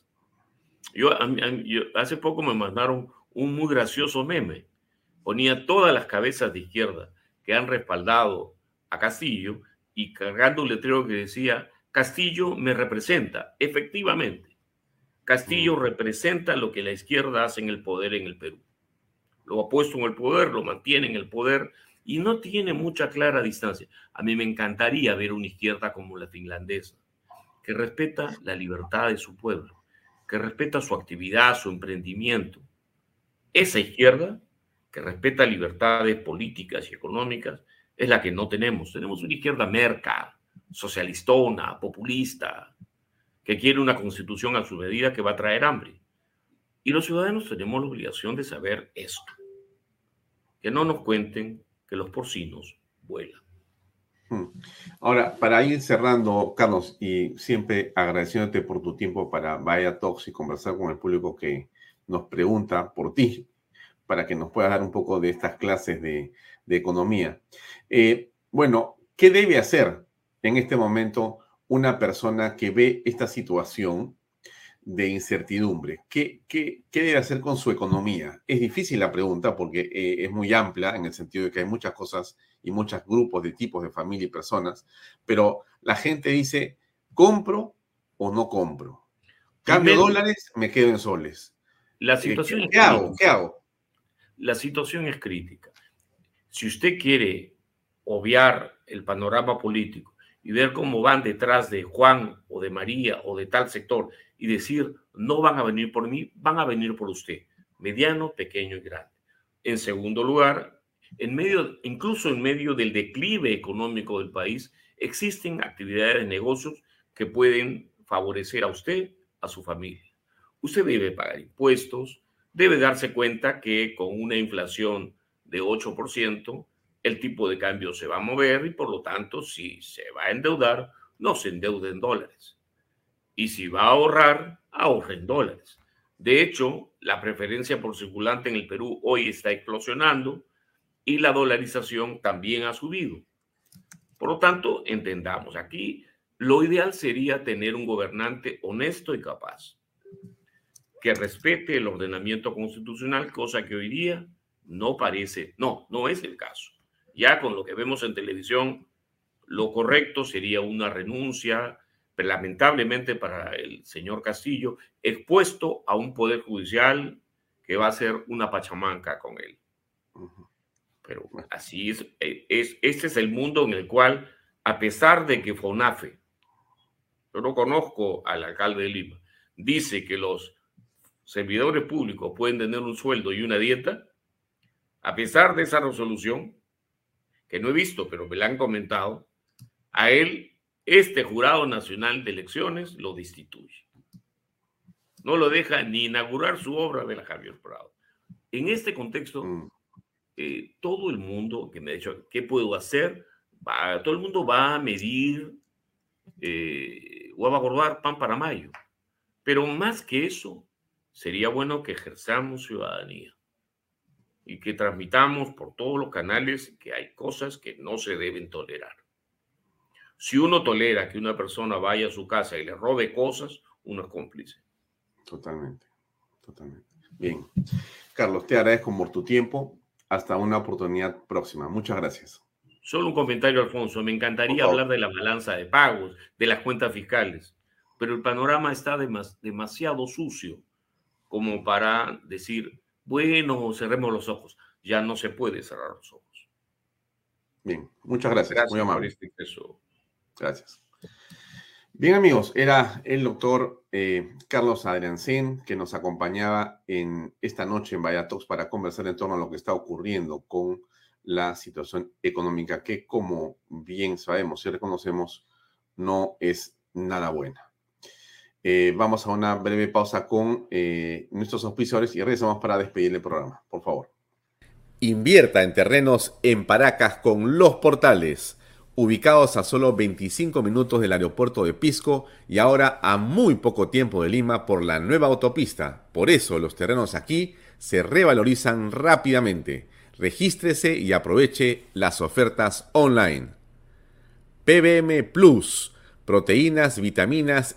Yo, a a yo- hace poco me mandaron un muy gracioso meme. Ponía todas las cabezas de izquierda que han respaldado a Castillo y cargando un letrero que decía, Castillo me representa, efectivamente. Castillo representa lo que la izquierda hace en el poder en el Perú. Lo ha puesto en el poder, lo mantiene en el poder y no tiene mucha clara distancia. A mí me encantaría ver una izquierda como la finlandesa, que respeta la libertad de su pueblo, que respeta su actividad, su emprendimiento. Esa izquierda, que respeta libertades políticas y económicas, es la que no tenemos. Tenemos una izquierda merca, socialistona, populista, que quiere una constitución a su medida que va a traer hambre. Y los ciudadanos tenemos la obligación de saber esto. Que no nos cuenten que los porcinos vuelan.
Hmm. Ahora, para ir cerrando, Carlos, y siempre agradeciéndote por tu tiempo para Vaya Talks y conversar con el público que nos pregunta por ti, para que nos puedas dar un poco de estas clases de, economía. Eh, bueno, ¿qué debe hacer en este momento una persona que ve esta situación de incertidumbre? ¿Qué, qué, debe hacer con su economía? Es difícil la pregunta porque eh, es muy amplia en el sentido de que hay muchas cosas y muchos grupos de tipos de familia y personas, pero la gente dice, ¿compro o no compro? Cambio dólares, me quedo en soles.
La eh, situación
¿Qué, hago? ¿Qué hago?
La situación es crítica. Si usted quiere obviar el panorama político y ver cómo van detrás de Juan o de María o de tal sector y decir, no van a venir por mí, van a venir por usted, mediano, pequeño y grande. En segundo lugar, en medio, incluso en medio del declive económico del país, existen actividades de negocios que pueden favorecer a usted, a su familia. Usted debe pagar impuestos, debe darse cuenta que con una inflación de 8%, el tipo de cambio se va a mover y por lo tanto, si se va a endeudar, no se endeude en dólares. Y si va a ahorrar, ahorre en dólares. De hecho, la preferencia por circulante en el Perú hoy está explosionando y la dolarización también ha subido. Por lo tanto, entendamos, aquí lo ideal sería tener un gobernante honesto y capaz, que respete el ordenamiento constitucional, cosa que hoy día no parece, no, no es el caso. Ya con lo que vemos en televisión, lo correcto sería una renuncia, lamentablemente para el señor Castillo, expuesto a un poder judicial que va a ser una pachamanca con él. Pero así es, e, es, este es el mundo en el cual, a pesar de que FONAFE, yo no conozco al alcalde de Lima, dice que los servidores públicos pueden tener un sueldo y una dieta, a pesar de esa resolución, que no he visto, pero me la han comentado, a él este jurado nacional de elecciones lo destituye. No lo deja ni inaugurar su obra de la Javier Prado. En este contexto, mm. eh, todo el mundo que me ha dicho, ¿qué puedo hacer? Va, todo el mundo va a medir eh, o va a abordar pan para mayo. Pero más que eso, sería bueno que ejerzamos ciudadanía y que transmitamos por todos los canales que hay cosas que no se deben tolerar. Si uno tolera que una persona vaya a su casa y le robe cosas, uno es cómplice.
Totalmente, totalmente. Bien. Carlos, te agradezco por tu tiempo. Hasta una oportunidad próxima. Muchas gracias.
Solo un comentario, Alfonso. Me encantaría hablar de la balanza de pagos, de las cuentas fiscales, pero el panorama está demasiado sucio como para decir, bueno, cerremos los ojos. Ya no se puede cerrar los ojos.
Bien, muchas gracias. Muy amable. Este gracias. Bien, amigos, era el doctor eh, Carlos Adriancén que nos acompañaba en esta noche en Vallatox para conversar en torno a lo que está ocurriendo con la situación económica, que como bien sabemos y reconocemos, no es nada buena. Eh, vamos a una breve pausa con eh, nuestros auspiciadores y regresamos para despedir el programa. Por favor.
Invierta en terrenos en Paracas con los portales, ubicados a solo 25 minutos del aeropuerto de Pisco y ahora a muy poco tiempo de Lima por la nueva autopista. Por eso los terrenos aquí se revalorizan rápidamente. Regístrese y aproveche las ofertas online. PBM Plus proteínas, vitaminas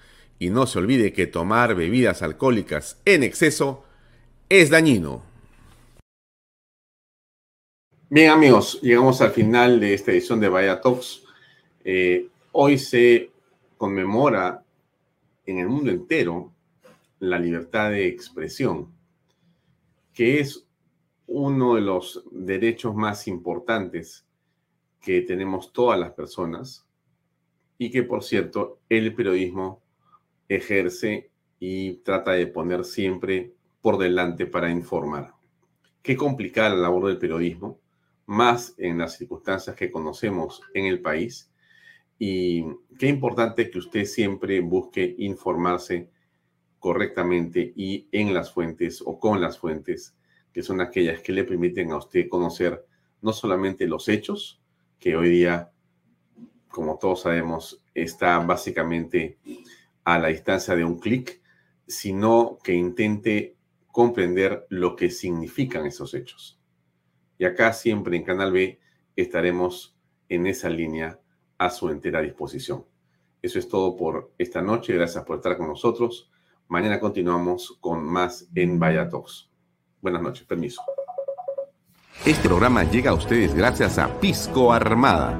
Y no se olvide que tomar bebidas alcohólicas en exceso es dañino.
Bien amigos, llegamos al final de esta edición de Vaya Talks. Eh, hoy se conmemora en el mundo entero la libertad de expresión, que es uno de los derechos más importantes que tenemos todas las personas y que, por cierto, el periodismo ejerce y trata de poner siempre por delante para informar. Qué complicada la labor del periodismo, más en las circunstancias que conocemos en el país y qué importante que usted siempre busque informarse correctamente y en las fuentes o con las fuentes que son aquellas que le permiten a usted conocer no solamente los hechos, que hoy día, como todos sabemos, está básicamente a la distancia de un clic, sino que intente comprender lo que significan esos hechos. Y acá siempre en Canal B estaremos en esa línea a su entera disposición. Eso es todo por esta noche. Gracias por estar con nosotros. Mañana continuamos con más en Vaya Buenas noches. Permiso.
Este programa llega a ustedes gracias a Pisco Armada.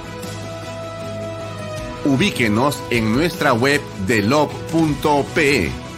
Ubíquenos en nuestra web de delop.pe